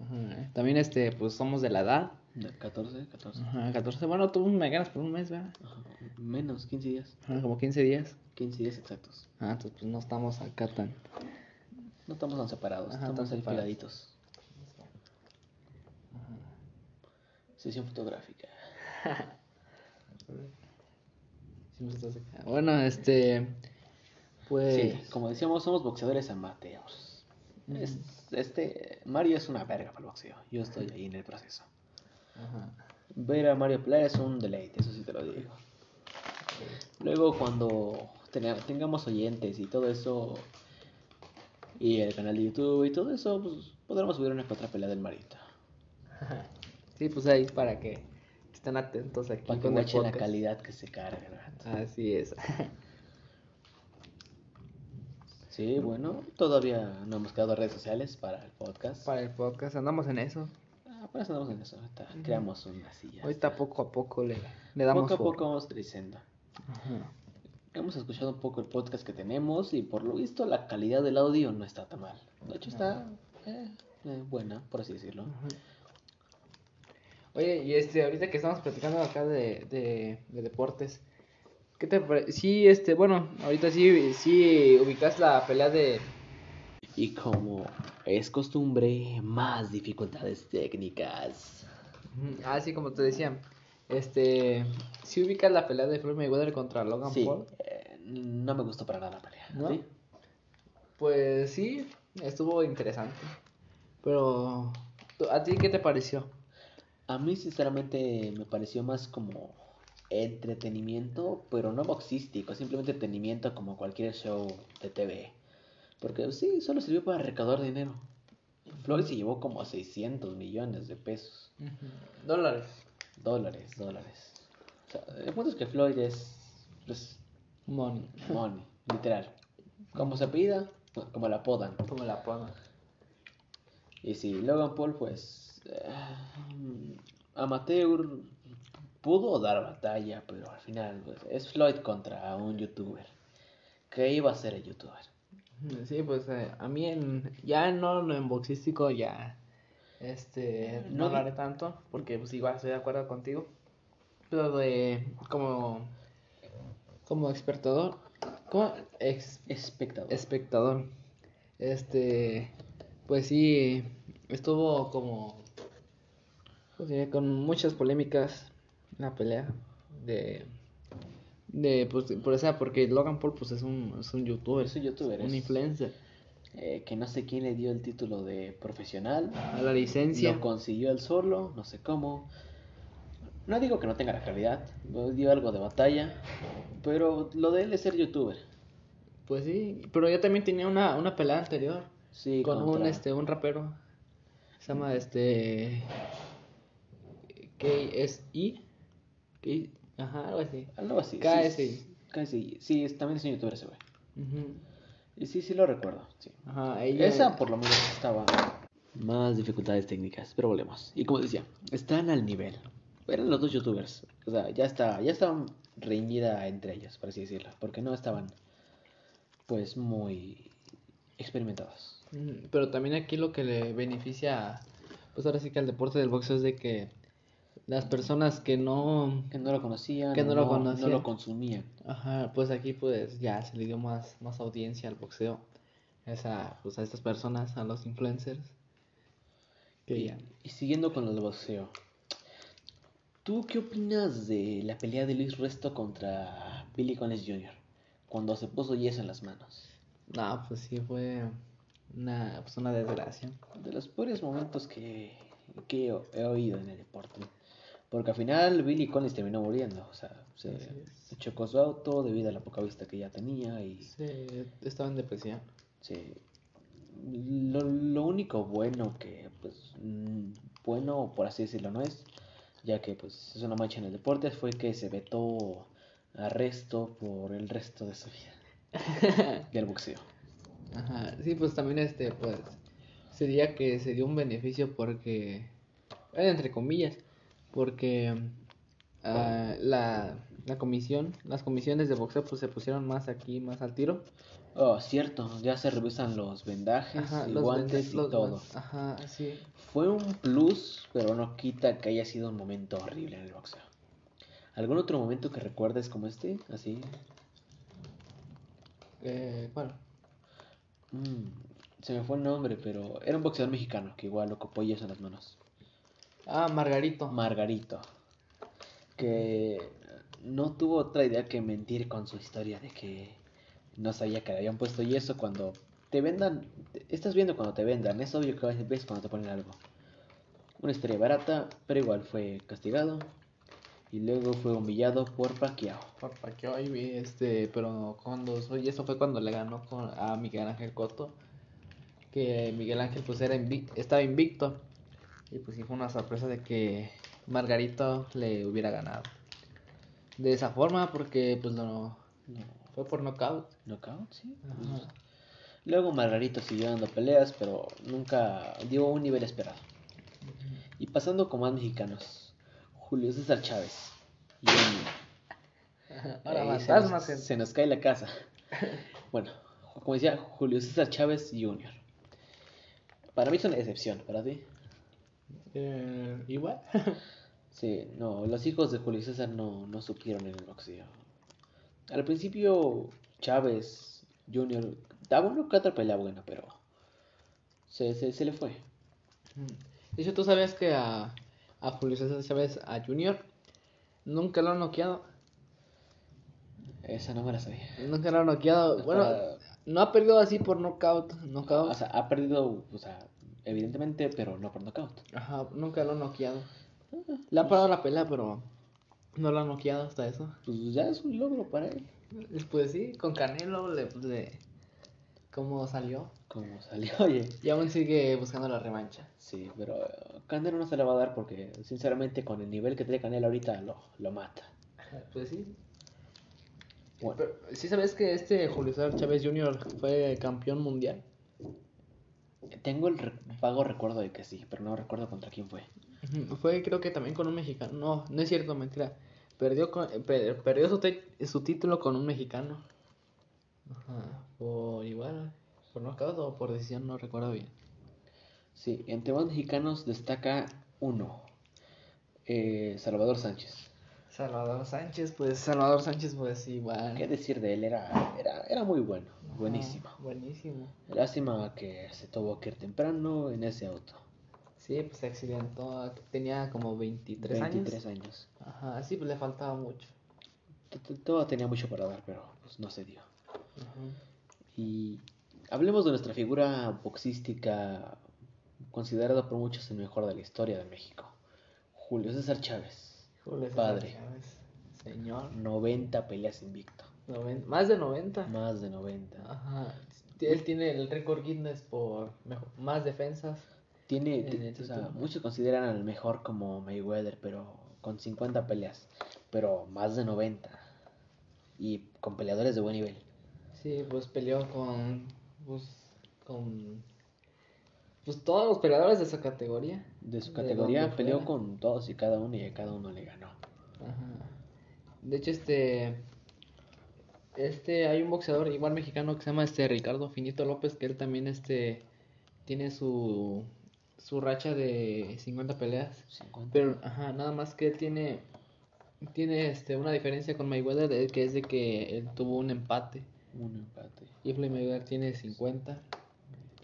Ajá, también este, pues somos de la edad. De 14, 14. Ajá, 14, bueno, tú me ganas por un mes, ¿verdad? Ajá, Menos, 15 días. Ajá, como 15 días. 15 días exactos. Ah, entonces pues no estamos acá tan. No estamos tan separados, Ajá, estamos tan separados. Sesión fotográfica. [laughs] Bueno, este. Pues. Sí, como decíamos, somos boxeadores amateurs. Ujú. Es- este, Mario es una verga para el boxeo. Yo estoy ahí en el proceso. Ajá. Ver a Mario pelear es un deleite, eso sí te lo digo. Luego cuando tenga- tengamos oyentes y todo eso, y el canal de YouTube y todo eso, pues podremos subir una otra pelea del Marito. [laughs] Sí, pues ahí para que estén atentos aquí Para que con la calidad que se carga. Así es. [laughs] Sí, bueno, todavía no hemos creado redes sociales para el podcast. para el podcast andamos en eso. Ah, Apenas andamos en eso, ahorita Ujú. creamos una silla. Ahorita poco a poco le, le damos Poco a poco vamos creciendo. Ajá. Hemos escuchado un poco el podcast que tenemos y por lo visto la calidad del audio no está tan mal. De hecho está eh, eh, buena, por así decirlo. Ajá. Oye, y este, ahorita que estamos platicando acá de, de, de deportes, ¿qué te parece? Sí, este, bueno, ahorita sí, sí ubicas la pelea de... Y como es costumbre, más dificultades técnicas. Ah, sí, como te decía, este, sí ubicas la pelea de Floyd Mayweather contra Logan Sí, Paul. eh, no me gustó para nada la pelea. ¿No? ¿sí? Pues sí, estuvo interesante. Pero, ¿tú- ¿a ti qué te pareció? A mí sinceramente me pareció más como entretenimiento, pero no boxístico, simplemente entretenimiento como cualquier show de TV. Porque sí, solo sirvió para recaudar dinero. Floyd se llevó como 600 millones de pesos. Dólares. Dólares, dólares. O sea, el punto es que Floyd es, pues, Money. money, literal. Como se pida, como la apodan. Como la pona. Y sí, Logan Paul, pues, eh, amateur, pudo dar batalla, pero al final pues, es Floyd contra un youtuber. ¿Qué iba a ser el youtuber? Sí, pues eh, a mí en, ya no no en boxístico ya este no No lo haré tanto porque pues igual estoy de acuerdo contigo. Pero de como como espectador, como ex, Espectador. espectador. Este pues sí estuvo como pues, sí, con muchas polémicas la pelea de de pues por esa porque Logan Paul pues es un es un youtuber, Es un youtuber, un es- influencer. Eh, que no sé quién le dio el título de profesional. A la licencia. Lo consiguió él solo, no sé cómo. No digo que no tenga la calidad, dio algo de batalla, pero lo de él es ser youtuber. Pues sí, pero yo también tenía una, una pelea anterior Sí, con un este un rapero. Se llama este KSI. K- Ajá, algo así. Algo así. KSI. KSI. Sí, es- también es un youtuber ese güey. Ujú. Y sí, sí lo recuerdo. Sí. Ajá, ella Esa por lo menos estaba más dificultades técnicas, pero volvemos. Y como decía, están al nivel. Eran los dos youtubers. O sea, ya está, ya estaban reñida entre ellos, por así decirlo, porque no estaban pues muy experimentados. Pero también aquí lo que le beneficia, pues ahora sí que al deporte del boxeo es de que las personas que no, Que no lo conocían, Que no lo no conocían. lo consumían. ajá, pues aquí pues ya se le dio más, más audiencia al boxeo. Esa, pues a estas personas, a los influencers. Que Y, ya. y siguiendo con el boxeo, ¿tú qué opinas de la pelea de Luis Resto contra Billy Collins Jr. cuando se puso yeso en las manos? No, pues sí fue una, pues una desgracia. De los peores momentos que, que he oído en el deporte. Porque al final Billy Collins terminó muriendo. O sea, se, chocó su auto debido a la poca vista que ya tenía. Y Sí, estaba en depresión. sí. Lo, lo único bueno que, pues, mm, bueno, por así decirlo, no es, ya que pues es una mancha en el deporte, fue que se vetó arresto por el resto de su vida [laughs] del boxeo. Ajá, sí, pues también este, pues, sería que se dio un beneficio porque, entre comillas, porque ah, la, la comisión, las comisiones de boxeo pues se pusieron más aquí, más al tiro. Oh, cierto, ya se revisan los vendajes Ajá, y los guantes y todo. Ajá, sí. Fue un plus, pero no quita que haya sido un momento horrible en el boxeo. ¿Algún otro momento que recuerdes como este? Así. Eh, bueno, Mm, se me fue el nombre, pero era un boxeador mexicano que igual ocupó yeso en las manos. Ah, Margarito. Margarito. Que no tuvo otra idea que mentir con su historia de que no sabía que le habían puesto yeso cuando te vendan, estás viendo cuando te vendan, es obvio que ves cuando te ponen algo. Una historia barata, pero igual fue castigado y luego fue humillado por Pacquiao. Por Pacquiao y este, pero cuando y eso fue cuando le ganó con, a Miguel Ángel Cotto, que Miguel Ángel pues era estaba invicto y pues sí fue una sorpresa de que Margarito le hubiera ganado. De esa forma porque pues no, fue por knockout. Knockout, sí. Pues, luego Margarito siguió dando peleas, pero nunca dio un nivel esperado. Y pasando con más mexicanos, Julio César Chávez. Y Ahora se, nos, se nos cae la casa. [laughs] Bueno, como decía, Julio César Chávez Jr. Para mí es una excepción, ¿para ti? Eh, igual. [laughs] sí, no, los hijos de Julio César no, no supieron en el boxeo. Al principio, Chávez Jr. daba una que otra pelea buena, pero se, se, se le fue. De hecho, tú sabías que a, a Julio César Chávez, a Junior, nunca lo han noqueado. Esa no me la sabía. Nunca lo han noqueado. Bueno, no ha perdido así por knockout. knockout. O sea, ha perdido, o sea, evidentemente, pero no por knockout. Ajá, nunca lo han noqueado. Le han parado la pelea, pero no lo han noqueado hasta eso. Pues ya es un logro para él. Pues sí, con Canelo le, le cómo salió. Cómo salió, [laughs] oye. Y aún sigue buscando la revancha. Sí, pero Canelo no se le va a dar porque, sinceramente, con el nivel que tiene Canelo ahorita, lo, lo mata. Pues sí. Bueno. ¿Sí sabes que este Julio César Chávez Jr. fue campeón mundial? Tengo el vago recuerdo de que sí, pero no recuerdo contra quién fue. Fue creo que también con un mexicano. No, no es cierto, mentira. Perdió, con, perdió su, su título con un mexicano. Ajá. Por igual, por knockout o por decisión, no recuerdo bien. Sí, entre los mexicanos destaca uno, eh, Salvador Sánchez. Salvador Sánchez, pues Salvador Sánchez, pues igual. ¿Qué decir de él? Era, era, era muy bueno, buenísimo. Buenísimo. Lástima que se tuvo que ir temprano en ese auto. Sí, pues se accidentó, tenía como 23, años. 23 años. Ajá, sí, pues le faltaba mucho. Todo tenía mucho para dar, pero pues no se dio. Y hablemos de nuestra figura boxística, considerada por muchos el mejor de la historia de México. Julio César Chávez. Padre. Señor. 90 peleas invicto. más de 90. Más de 90. Ajá. Él tiene el récord Guinness por más defensas. Tiene, muchos consideran al mejor como Mayweather, pero con 50 peleas, pero más de 90 y con peleadores de buen nivel. Sí, pues peleó con. Pues, con. Pues todos los peleadores de su categoría. De su categoría peleó con todos y cada uno y a cada uno le ganó. Ajá. De hecho, este. Este, hay un boxeador igual mexicano que se llama este Ricardo Finito López, que él también este tiene su su racha de 50 peleas. 50. Pero ajá, nada más que él tiene tiene este una diferencia con Mayweather que es de que él tuvo un empate. Un empate. Y Floyd Mayweather tiene 50.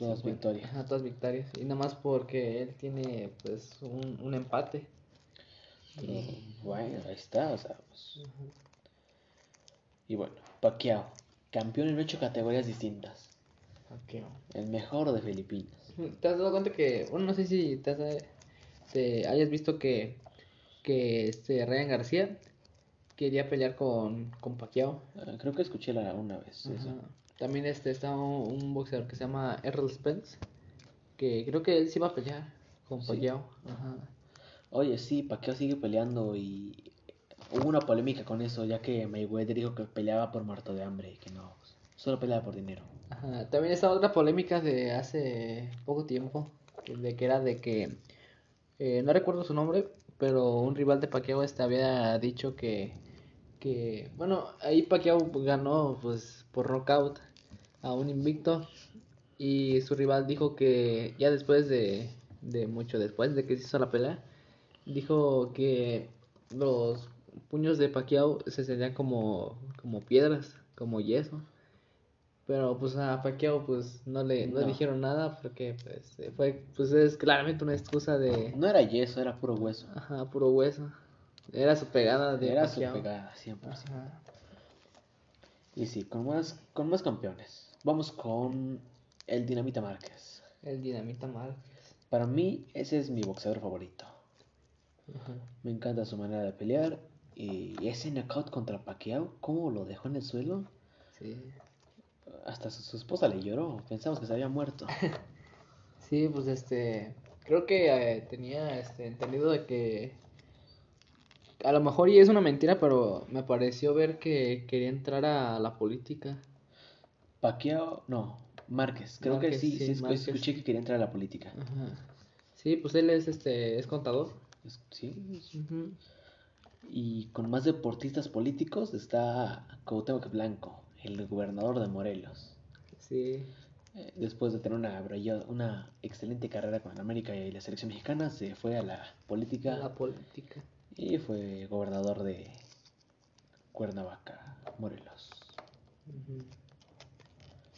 Todas victorias. Ajá, todas victorias. Y nada más porque él tiene pues un, un empate. Bueno, ahí está, o sea, pues... Y bueno, Pacquiao, campeón en ocho categorías distintas. Pacquiao. El mejor de Filipinas. ¿Te has dado cuenta que, bueno, no sé si te, has, te hayas visto que, que este Ryan García quería pelear con, con Pacquiao. Ah, creo que escuché la, una vez. También este está un, boxeador que se llama Errol Spence, que creo que él sí va a pelear con Pacquiao. Oye, sí, Pacquiao sigue peleando y hubo una polémica con eso, ya que Mayweather dijo que peleaba por muerto de hambre y que no, solo peleaba por dinero. También está otra polémica de hace poco tiempo, de que era de que, eh, no recuerdo su nombre, pero un rival de Pacquiao este había dicho que que, bueno, ahí Pacquiao ganó pues por knockout a un invicto y su rival dijo que ya después de, de mucho después de que se hizo la pelea, dijo que los puños de Pacquiao se serían como, como piedras, como yeso. Pero pues a Pacquiao pues no le no. dijeron nada porque pues fue pues es claramente una excusa de No era yeso, era puro hueso. Ajá, puro hueso. Era su pegada de Era su pegada, 100%. Y sí, con más, con más campeones. Vamos con el Dinamita Márquez. El Dinamita Márquez. Para mí, ese es mi boxeador favorito. Ajá. Me encanta su manera de pelear. Y ese knockout contra Pacquiao, cómo lo dejó en el suelo. Sí. Hasta su, su esposa le lloró. Pensamos que se había muerto. [laughs] Sí, pues este, creo que eh, tenía este entendido de que a lo mejor y es una mentira, pero me pareció ver que quería entrar a la política. Pacquiao, no, Márquez. Creo que sí, sí, sí, escuché que quería entrar a la política. Ajá. Sí, pues él es este es contador. Sí. Y con más deportistas políticos está Cuauhtémoc Blanco, el gobernador de Morelos. Sí. Eh, Después de tener una, una excelente carrera con América y la selección mexicana, se fue a la política La política. y fue gobernador de Cuernavaca, Morelos.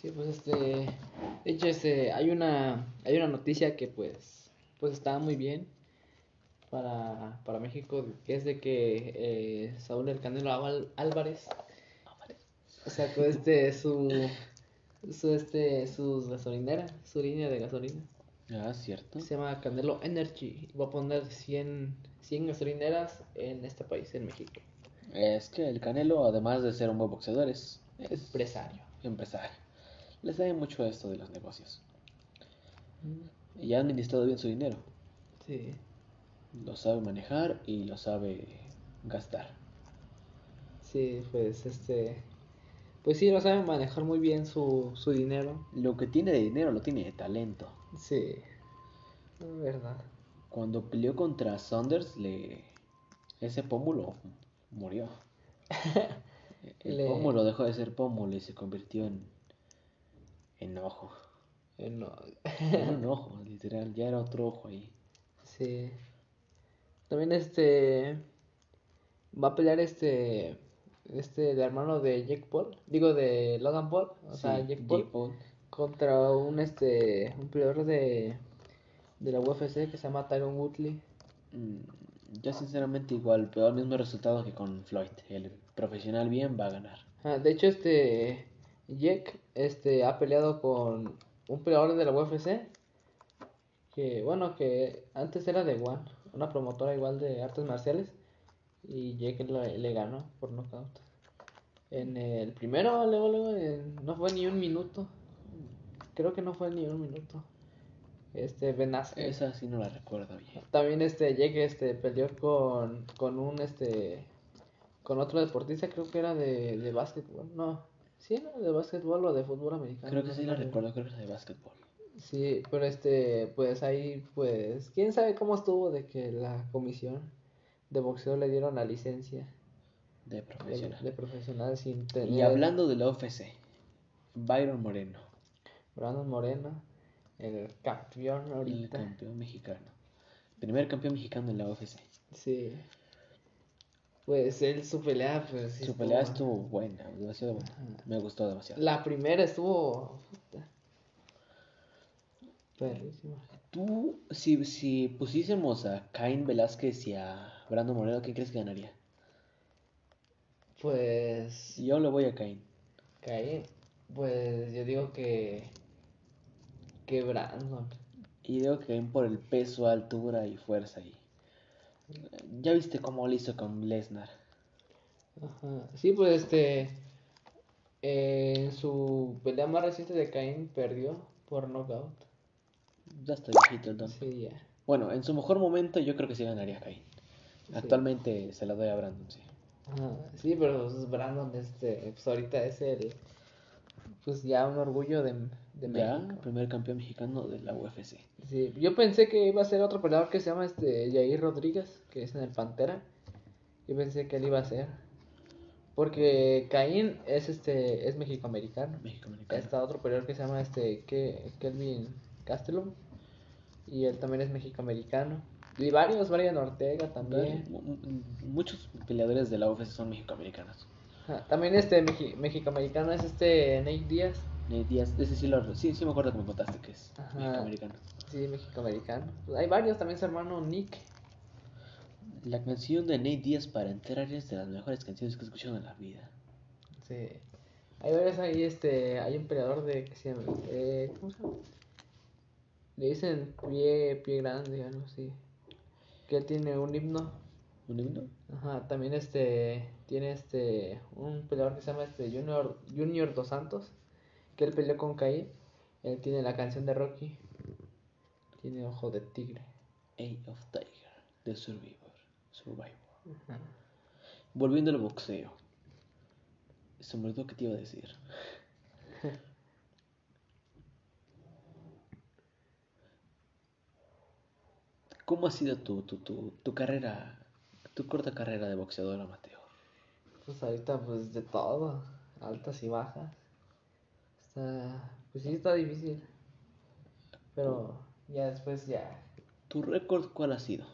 Sí, pues este, de hecho este, hay una, hay una noticia que pues, pues está muy bien para, para México, que es de que eh, Saúl El Canelo Ál- Álvarez sacó este su, su este, su gasolinera, su línea de gasolina, Ah, cierto. se llama Canelo Energy, y va a poner 100, 100 gasolineras en este país, en México, Es que el Canelo, además de ser un buen boxeador, es, es empresario. empresario. Le sabe mucho esto de los negocios. Y ha administrado bien su dinero. Sí. Lo sabe manejar y lo sabe gastar. Sí, pues este. Pues sí, lo saben manejar muy bien su, su dinero. Lo que tiene de dinero lo tiene de talento. Sí. Es verdad. Cuando peleó contra Saunders, le... ese pómulo murió. [laughs] El Le- pómulo dejó de ser pómulo y se convirtió en, en ojo. Eh, no. En un [laughs] ojo, literal. Ya era otro ojo ahí. Sí. También este. Va a pelear este. Este, el hermano de Jake Paul. Digo, de Logan Paul. O sea, Sí, Jake Paul. Jake Paul. Contra un este. Un peleador de. De la UFC que se llama Tyron Woodley. Mm, Yo sinceramente igual, pero el mismo resultado que con Floyd. El profesional bien va a ganar. Ah, de hecho, este Jack este, ha peleado con un peleador de la UFC que, bueno, que antes era de One, una promotora igual de artes marciales, y Jake le, le ganó por nocaut. En el primero, luego, luego, en- no fue ni un minuto. Creo que no fue ni un minuto. Este, Ben Askren. Esa sí no la recuerdo bien. También este Jake este peleó con, con un este con otro deportista, creo que era de, de básquetbol. No, sí era de básquetbol o de fútbol americano. Creo que sí la recuerdo. creo que es de básquetbol. Sí, pero este, pues ahí, pues, quién sabe cómo estuvo de que la comisión de boxeo le dieron la licencia De profesional. de profesional sin tener. Y hablando de la UFC, Byron Moreno, Brandon Moreno, el campeón el ahorita. campeón mexicano. Primer campeón mexicano en la UFC. Sí. Pues él, su pelea, pues. Su pelea estuvo buena, demasiado buena. Me gustó demasiado. La primera estuvo. Perrísima. Tú, si, si pusiésemos a Cain Velázquez y a Brando Moreno, ¿quién crees que ganaría? Pues. Yo le voy a Cain. Caí. Pues yo digo que. Que Brandon. Y digo que Cain por el peso, altura y fuerza. Y... Ya viste cómo lo hizo con Lesnar. Ajá. Sí, pues este. En su pelea más reciente de Caín perdió por knockout. Ya está viejito el don. Sí, ya. Bueno, en su mejor momento yo creo que sí ganaría Cain. Actualmente se la doy a Brandon, sí. Ajá, Sí, pero pues, Brandon, este. Pues ahorita es el. Pues ya un orgullo de, de Ya, México. primer campeón mexicano de la UFC. Sí, yo pensé que iba a ser otro peleador que se llama este Jair Rodríguez, que es en el Pantera. Yo pensé que él iba a ser. Porque Caín es este es mexicoamericano. México americano. Está otro peleador que se llama este Ke- Kelvin Gastelum. Y él también es mexicoamericano. Y varios, Brian Ortega también. Mu- Muchos peleadores de la UFC son mexicoamericanos. Ajá, También este Mexi- mexicoamericano es este Nate Díaz. Nate ese sí, lo, sí, sí me acuerdo que me contaste que es Ajá. mexicoamericano. Sí, mexicoamericano. Pues hay varios, también su hermano Nick. La canción de Nate Díaz para entrar es de las mejores canciones que he escuchado en la vida. Sí. Hay varios ahí, este, hay un peleador de, que se llama, eh, ¿cómo se llama? Le dicen pie, pie grande, algo así. Que él tiene un himno. ¿Un himno? Ajá, también este, tiene este, un peleador que se llama este Junior, Junior Dos Santos, que él peleó con Caín. Él tiene la canción de Rocky. Tiene ojo de tigre. Age of Tiger, The Survivor. Survivor. Volviendo al boxeo. Se me olvidó que te iba a decir. [laughs] ¿Cómo ha sido tu, tu, tu, tu carrera, tu corta carrera de boxeador amateur? Pues ahorita pues de todo, altas y bajas. Pues sí está difícil. Pero ya después ya. ¿Tu récord cuál ha sido?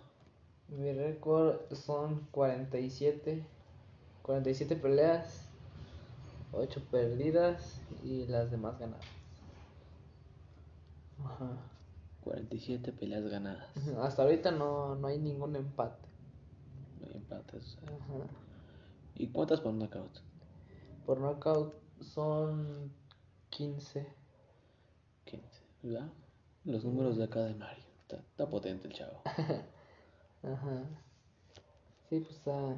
Mi récord son 47. 47 peleas, 8 perdidas y las demás ganadas. Ajá. 47 peleas ganadas. Hasta ahorita no, no hay ningún empate. No hay empates. Ajá. ¿Y cuántas por knockout? Por knockout son 15. 15, ¿verdad? Los números de acá de Mario. Está, está potente el chavo. [laughs] Ajá. Sí, pues está.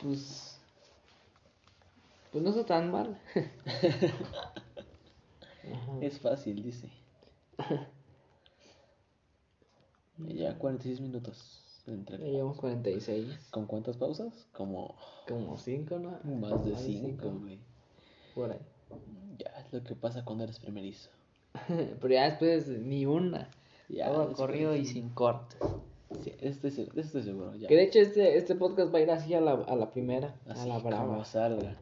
Pues. Pues no está tan mal. Ajá. [laughs] Es fácil, dice. [laughs] Y Ya 46 minutos de Ya llevamos 46. ¿Con cuántas pausas? Como Como 5, ¿no? más de Más 5, cinco, güey. Por ahí. Lo que pasa cuando eres primerizo. [laughs] Pero ya después ni una. Ya, Todo corrido y sin cortes. Sí, estoy, se- estoy seguro. Ya. Que de hecho este, este podcast va a ir así a la, a la primera. Así a la como brava. salga.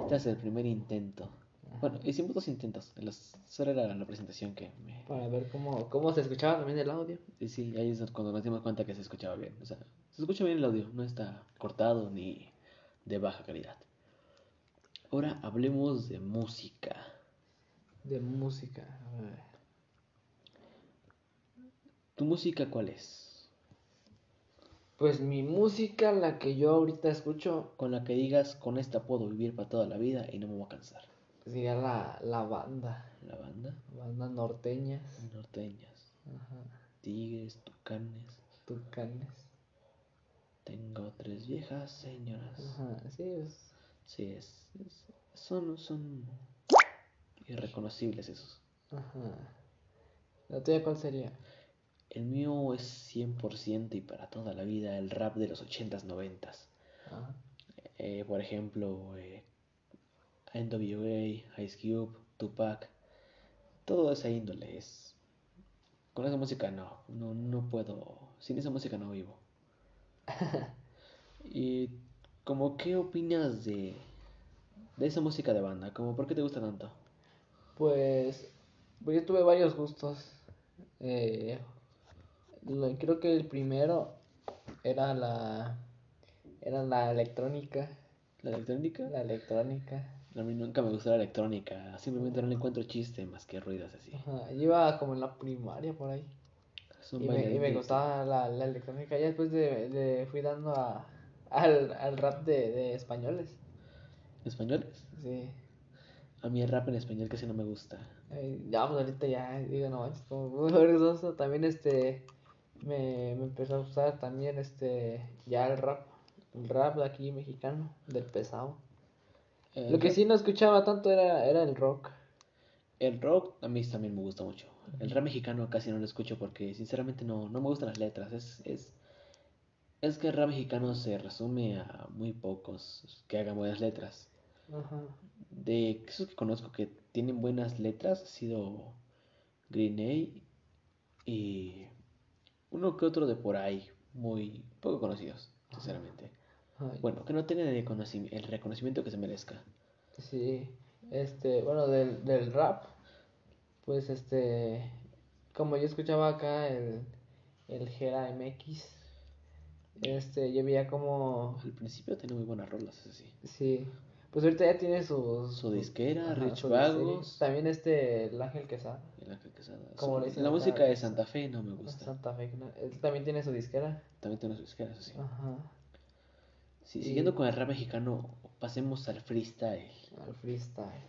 Este es el primer intento. Bueno, hicimos dos intentos. Solo era la presentación que me... Para ver cómo, cómo se escuchaba también el audio. Y sí, ahí es cuando nos dimos cuenta que se escuchaba bien. O sea, se escucha bien el audio, no está cortado ni de baja calidad. Ahora hablemos de música. De música. ¿Tu música cuál es? Pues mi música, la que yo ahorita escucho, Con la que digas, con esta puedo vivir para toda la vida y no me voy a cansar. sería la, la banda. La banda, Bandas norteñas. norteñas, Ajá. tigres, tucanes. Tucanes. Tengo tres viejas señoras. Ajá. Sí, es. Sí, es, es- son, son irreconocibles esos. Ajá. ¿La tuya cuál sería? El mío es 100% y para toda la vida el rap de los 80s, 90s. Ajá. Eh, por ejemplo, eh, NWA, Ice Cube, Tupac, todo esa índole es... Con esa música no, no, no puedo, sin esa música no vivo. [laughs] y como qué opinas de, de esa música de banda, como por qué te gusta tanto? Pues, pues yo tuve varios gustos. Eh, lo- creo que el primero era la era la electrónica. ¿La electrónica? La electrónica. A mí nunca me gustó la electrónica, simplemente no le encuentro chiste más que ruidos así. Ajá, yo iba como en la primaria por ahí. Y me, y me gustaba la, la electrónica. Ya después de, de fui dando a, al, al rap de, de españoles. ¿Españoles? Sí. A mí el rap en español casi no me gusta. Ay, ya, pues ahorita ya, digo, no manches, como [laughs] muy vergonzoso. También, este, me, me empezó a gustar también, este, ya el rap, el rap de aquí mexicano, del pesado. El Lo que rap- sí no escuchaba tanto era, era el rock. El rock a mí también me gusta mucho. El rap mexicano casi no lo escucho porque sinceramente no, no me gustan las letras. Es, es, es que el rap mexicano se resume a muy pocos que hagan buenas letras. Ajá. De esos que conozco que tienen buenas letras ha sido Green Day y uno que otro de por ahí, muy poco conocidos, sinceramente. Ay, Bueno, que no tienen el, reconocimi- el reconocimiento que se merezca. Sí, este, bueno, del, del rap, pues, este, como yo escuchaba acá el, el Gera MX, este, yo veía como, Al principio tenía muy buenas rolas, eso sí. Pues ahorita ya tiene sus... Su disquera, ajá, Rich su disquera. Vagos. También este, el Ángel Quesada, El Ángel Quesada. Como Su- le dicen la música de Santa Fe no me gusta. Santa Fe, ¿no? Él también tiene su disquera. También tiene sus disqueras, así. Ajá. Sí, Y- siguiendo con el rap mexicano, pasemos al freestyle. Al freestyle.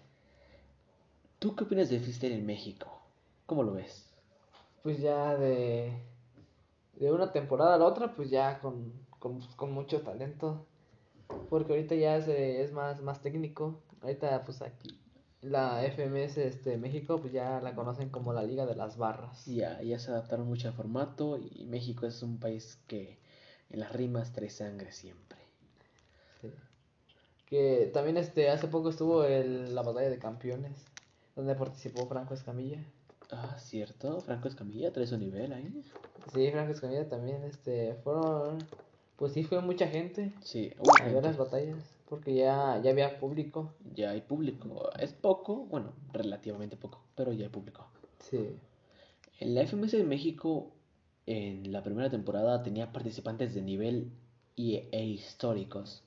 ¿Tú qué opinas del freestyle en México? ¿Cómo lo ves? Pues ya de, de una temporada a la otra, pues ya con, con, con mucho talento. Porque ahorita ya se, es más, más técnico. Ahorita pues aquí la FMS este, México pues ya la conocen como la Liga de las Barras. Ya, ya se adaptaron mucho al formato y México es un país que en las rimas trae sangre siempre. Sí. Que también este hace poco estuvo el, la batalla de campeones, donde participó Franco Escamilla. Ah, cierto, Franco Escamilla trae su nivel ahí. Sí, Franco Escamilla también, este, fueron, pues sí fue mucha gente Sí, a hubo ver las batallas, porque ya, ya había público. ya hay público. Es poco, bueno, relativamente poco, pero ya hay público. Sí. En la FMS de México, en la primera temporada, tenía participantes de nivel y, e históricos.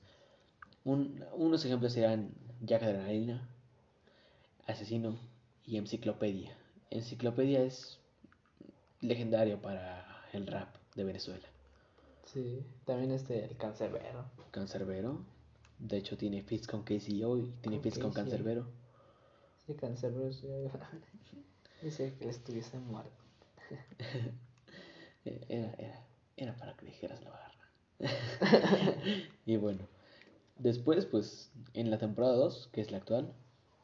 Un- unos ejemplos eran Jack Adrenalina, Asesino y Enciclopedia. Enciclopedia es legendario para el rap de Venezuela. Sí, también este, el cancerbero. Cancerbero, de hecho tiene fits con KCO y tiene fits con. Cancerbero. Sí, cancerbero, sí. [laughs] Dice que estuviese muerto. [laughs] Eh, Era, era, era para que dijeras la barra. [laughs] y bueno, después, pues, en la temporada 2, que es la actual,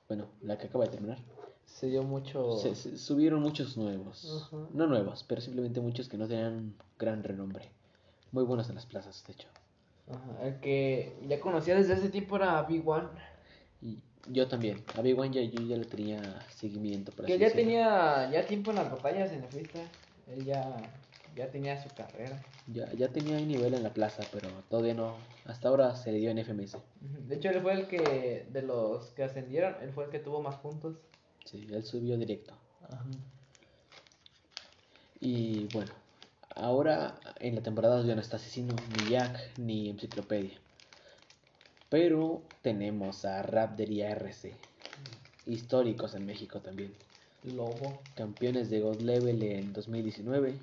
bueno, la que acaba de terminar, Se dio mucho... se, se subieron muchos nuevos. No nuevos, pero simplemente muchos que no tenían gran renombre. Muy buenos en las plazas, de hecho. Ajá, el que ya conocía desde ese tiempo era Big One. Y yo también. A Big One ya, yo ya le tenía seguimiento. Por Que así ya decirlo. tenía ya tiempo en las batallas en el freestyle. Él ya, ya tenía su carrera. Ya, ya tenía nivel en la plaza, pero todavía no. Hasta ahora se le dio en FMS. De hecho, él fue el que, de los que ascendieron, él fue el que tuvo más puntos. Sí, él subió directo. Ajá. Y bueno, ahora en la temporada ya no está Asesino, ni Jack, ni Enciclopedia. Pero tenemos a Raptor y a RC, históricos en México también. Lobo. Campeones de God Level en 2019.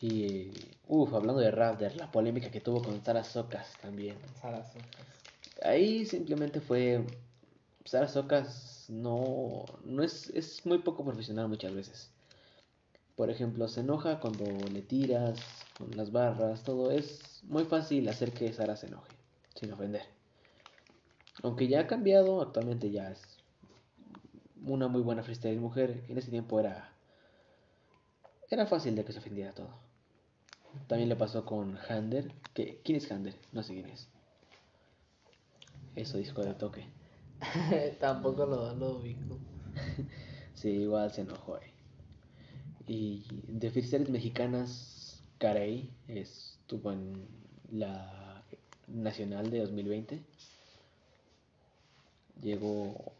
Y, uff, hablando de Raptor, la polémica que tuvo con Sara Socas también. Sarazo. Ahí simplemente fue. Sara Socas no, no es, es muy poco profesional muchas veces. Por ejemplo, se enoja cuando le tiras con las barras, todo. Es muy fácil hacer que Sara se enoje, sin ofender. Aunque ya ha cambiado, actualmente ya es una muy buena freestyle mujer. En ese tiempo era. Era fácil de que se ofendiera todo. También le pasó con Hander. Que, ¿Quién es Hander? No sé quién es. Eso, disco de toque. [laughs] Tampoco lo, lo ubico. [laughs] Sí, igual se enojó ahí. Y de freestyles mexicanas, Carey estuvo en la nacional de 2020. Llegó,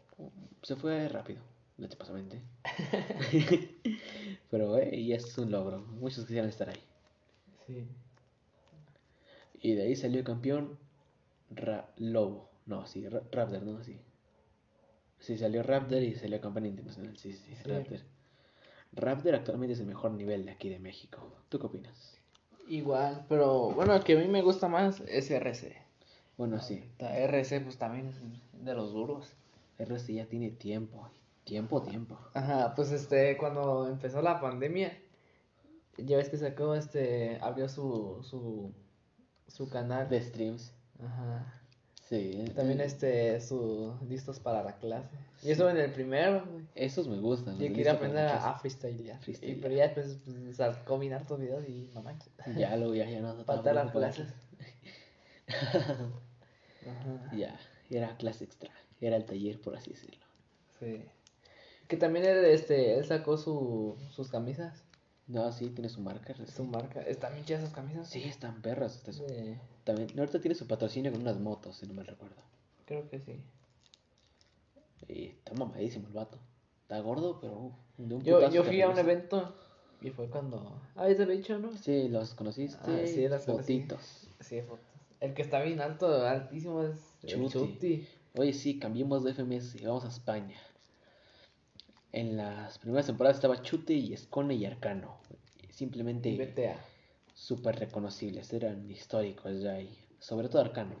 se fue rápido, lastimosamente. [laughs] Pero eh, y es un logro, muchos quisieran estar ahí. Sí. Y de ahí salió campeón Ra- Lobo. No, sí, Ra- Raptor, ¿no? Sí. Sí, salió Raptor y salió campeón internacional. Sí, sí, Sí. Raptor. Raptor actualmente es el mejor nivel de aquí de México. ¿Tú qué opinas? Igual, pero bueno, el que a mí me gusta más es RC. Bueno, sí. RC pues también es de los duros. RC ya tiene tiempo. Tiempo, tiempo. Ajá, pues este, cuando empezó la pandemia, ya ves que sacó este, abrió su, su, su canal. De streams. Ajá. Sí. También este, su listos para la clase. Y eso en el primero, güey. Esos me gustan. Yo quería aprender a, a freestylear. Freestylear. Y, pero ya después pues, sacó bien hartos videos y manches. Ya lo ya, ya no. Faltar las clases. Ajá. ya, era clase extra. Era el taller, por así decirlo. Sí. Que también él, este, él sacó su, sus camisas. No, sí, tiene su marca. RC. Su marca. ¿Están bien chidas esas camisas? Sí, están perras. Sí, También, ahorita tiene su patrocinio con unas motos, si no me recuerdo. creo que sí. Y está mamadísimo el vato. Está gordo, pero uf, de un Yo, yo fui a un evento y fue cuando... Ah, ya te lo he dicho, ¿no? Sí, los conociste. Ah, sí, las fotitos. Sí, fotos. El que está bien alto, altísimo es Chuti. Chuti. Oye, sí, cambiemos de FMS y vamos a España. En las primeras temporadas estaba Chute y Escone y Arcano. Y Simplemente BTA. súper reconocibles, eran históricos ya ahí. sobre todo Arcano.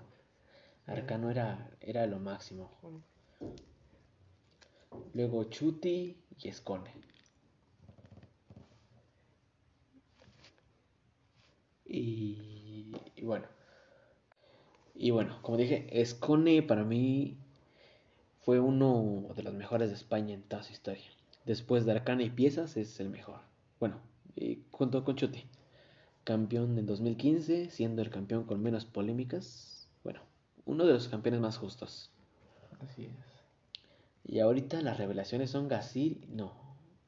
Arcano era, era lo máximo. Luego Chuti y Escone. Y, bueno. Y bueno, como dije, Escone para mí fue uno de los mejores de España en toda su historia. Después de Arcana y Piezas es el mejor. Bueno, y junto con Chuti. Campeón en 2015, siendo el campeón con menos polémicas. Bueno, uno de los campeones más justos. Así es. Y ahorita las revelaciones son Gasir, no,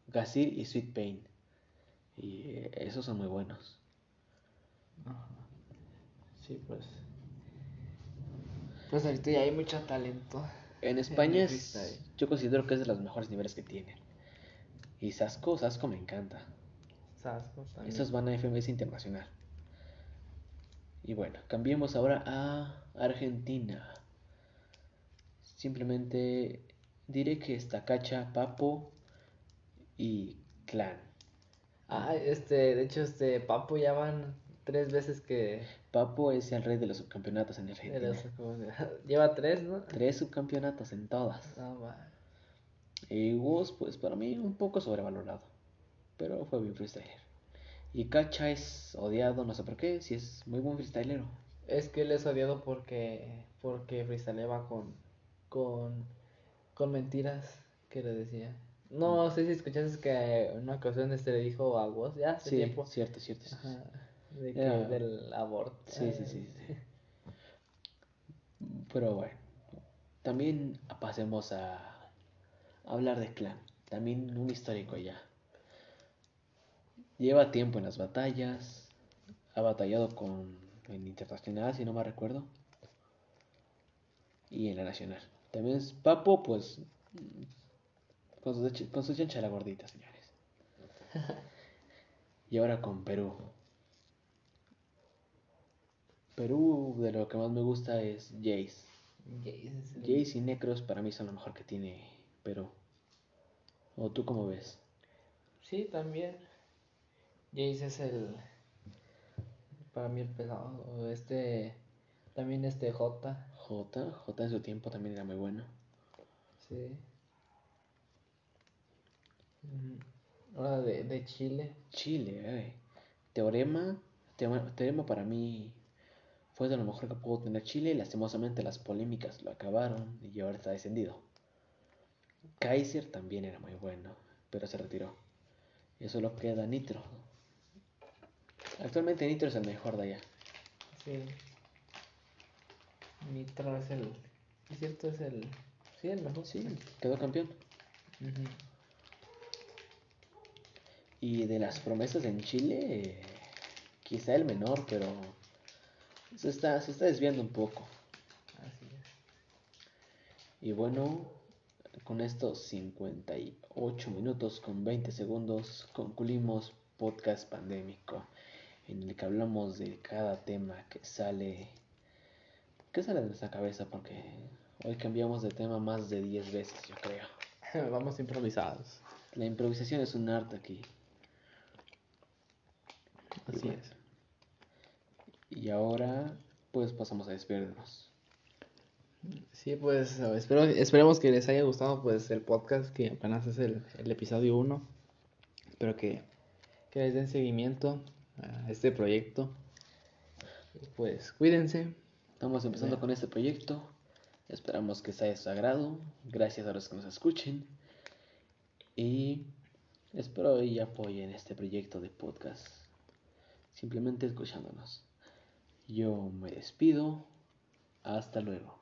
Gasir y Sweet Pain. Y eh, esos son muy buenos. Ajá. Sí, pues. Pues ahorita ya hay mucho talento. En España es- yo considero que es de los mejores niveles que tienen. Y Sasco, Sasco me encanta. Sasco también. Esos van a FMS Internacional. Y bueno, cambiemos ahora a Argentina. Simplemente diré que está Cacha, Papo y Clan. Ah, este, de hecho, este, Papo ya van tres veces que. Papo es el rey de los subcampeonatos en de Argentina. los- ¿cómo se- Lleva tres, ¿no? Tres subcampeonatos en todas. No, va. Y Woz, pues para mí un poco sobrevalorado. Pero fue bien freestyler. Y Cacha es odiado, no sé por qué, si es muy buen freestylero. Es que él es odiado porque. Porque freestyleba con. Con. Con mentiras que le decía. No sé si escuchaste que en una ocasión este le dijo a vos, ya hace Sí, tiempo. cierto, cierto. cierto. Ajá, de que, Era- del aborto. Sí, sí, sí, sí. Pero bueno, también pasemos a hablar de Clan. También un histórico ya. Lleva tiempo en las batallas. Ha batallado con en internacional, si no me recuerdo. Y en la nacional. También es Papo, pues. Con su, con su chancha la gordita, señores. Y ahora con Perú. Perú, de lo que más me gusta es Jace. Jace y Necros para mí son lo mejor que tiene Perú. ¿O tú cómo ves? Sí, también. Jace es el. Para mí el pesado. o Este. También este J. J, J en su tiempo también era muy bueno. Sí. Mm, Ahora de, de Chile. Chile, eh. Teorema, Teorema, Teorema para mí fue de lo mejor que pudo tener Chile. Lastimosamente las polémicas lo acabaron y ahora está descendido. Kaiser también era muy bueno, pero se retiró. Y solo queda Nitro. Actualmente Nitro es el mejor de allá. Sí. Nitro es el. ¿Es cierto? Es el. Sí, el mejor. Sí, quedó campeón. Y de las promesas en Chile, quizá el menor, pero se está, se está desviando un poco. Así es. Y bueno, con estos 58 minutos con 20 segundos concluimos podcast pandémico, en el que hablamos de cada tema que sale, que sale de nuestra cabeza, porque hoy cambiamos de tema más de 10 veces, yo creo. [laughs] Vamos improvisados. La improvisación es un arte aquí. Así es. Y ahora, pues pasamos a despedirnos. Sí, pues espero, esperemos que les haya gustado pues el podcast, que apenas es el, el episodio 1. Espero que, que les den seguimiento a este proyecto. Pues cuídense. Estamos empezando con este proyecto. Esperamos que sea de su agrado. Gracias a los que nos escuchen. Y espero y apoyen este proyecto de podcast. Simplemente escuchándonos. Yo me despido. Hasta luego.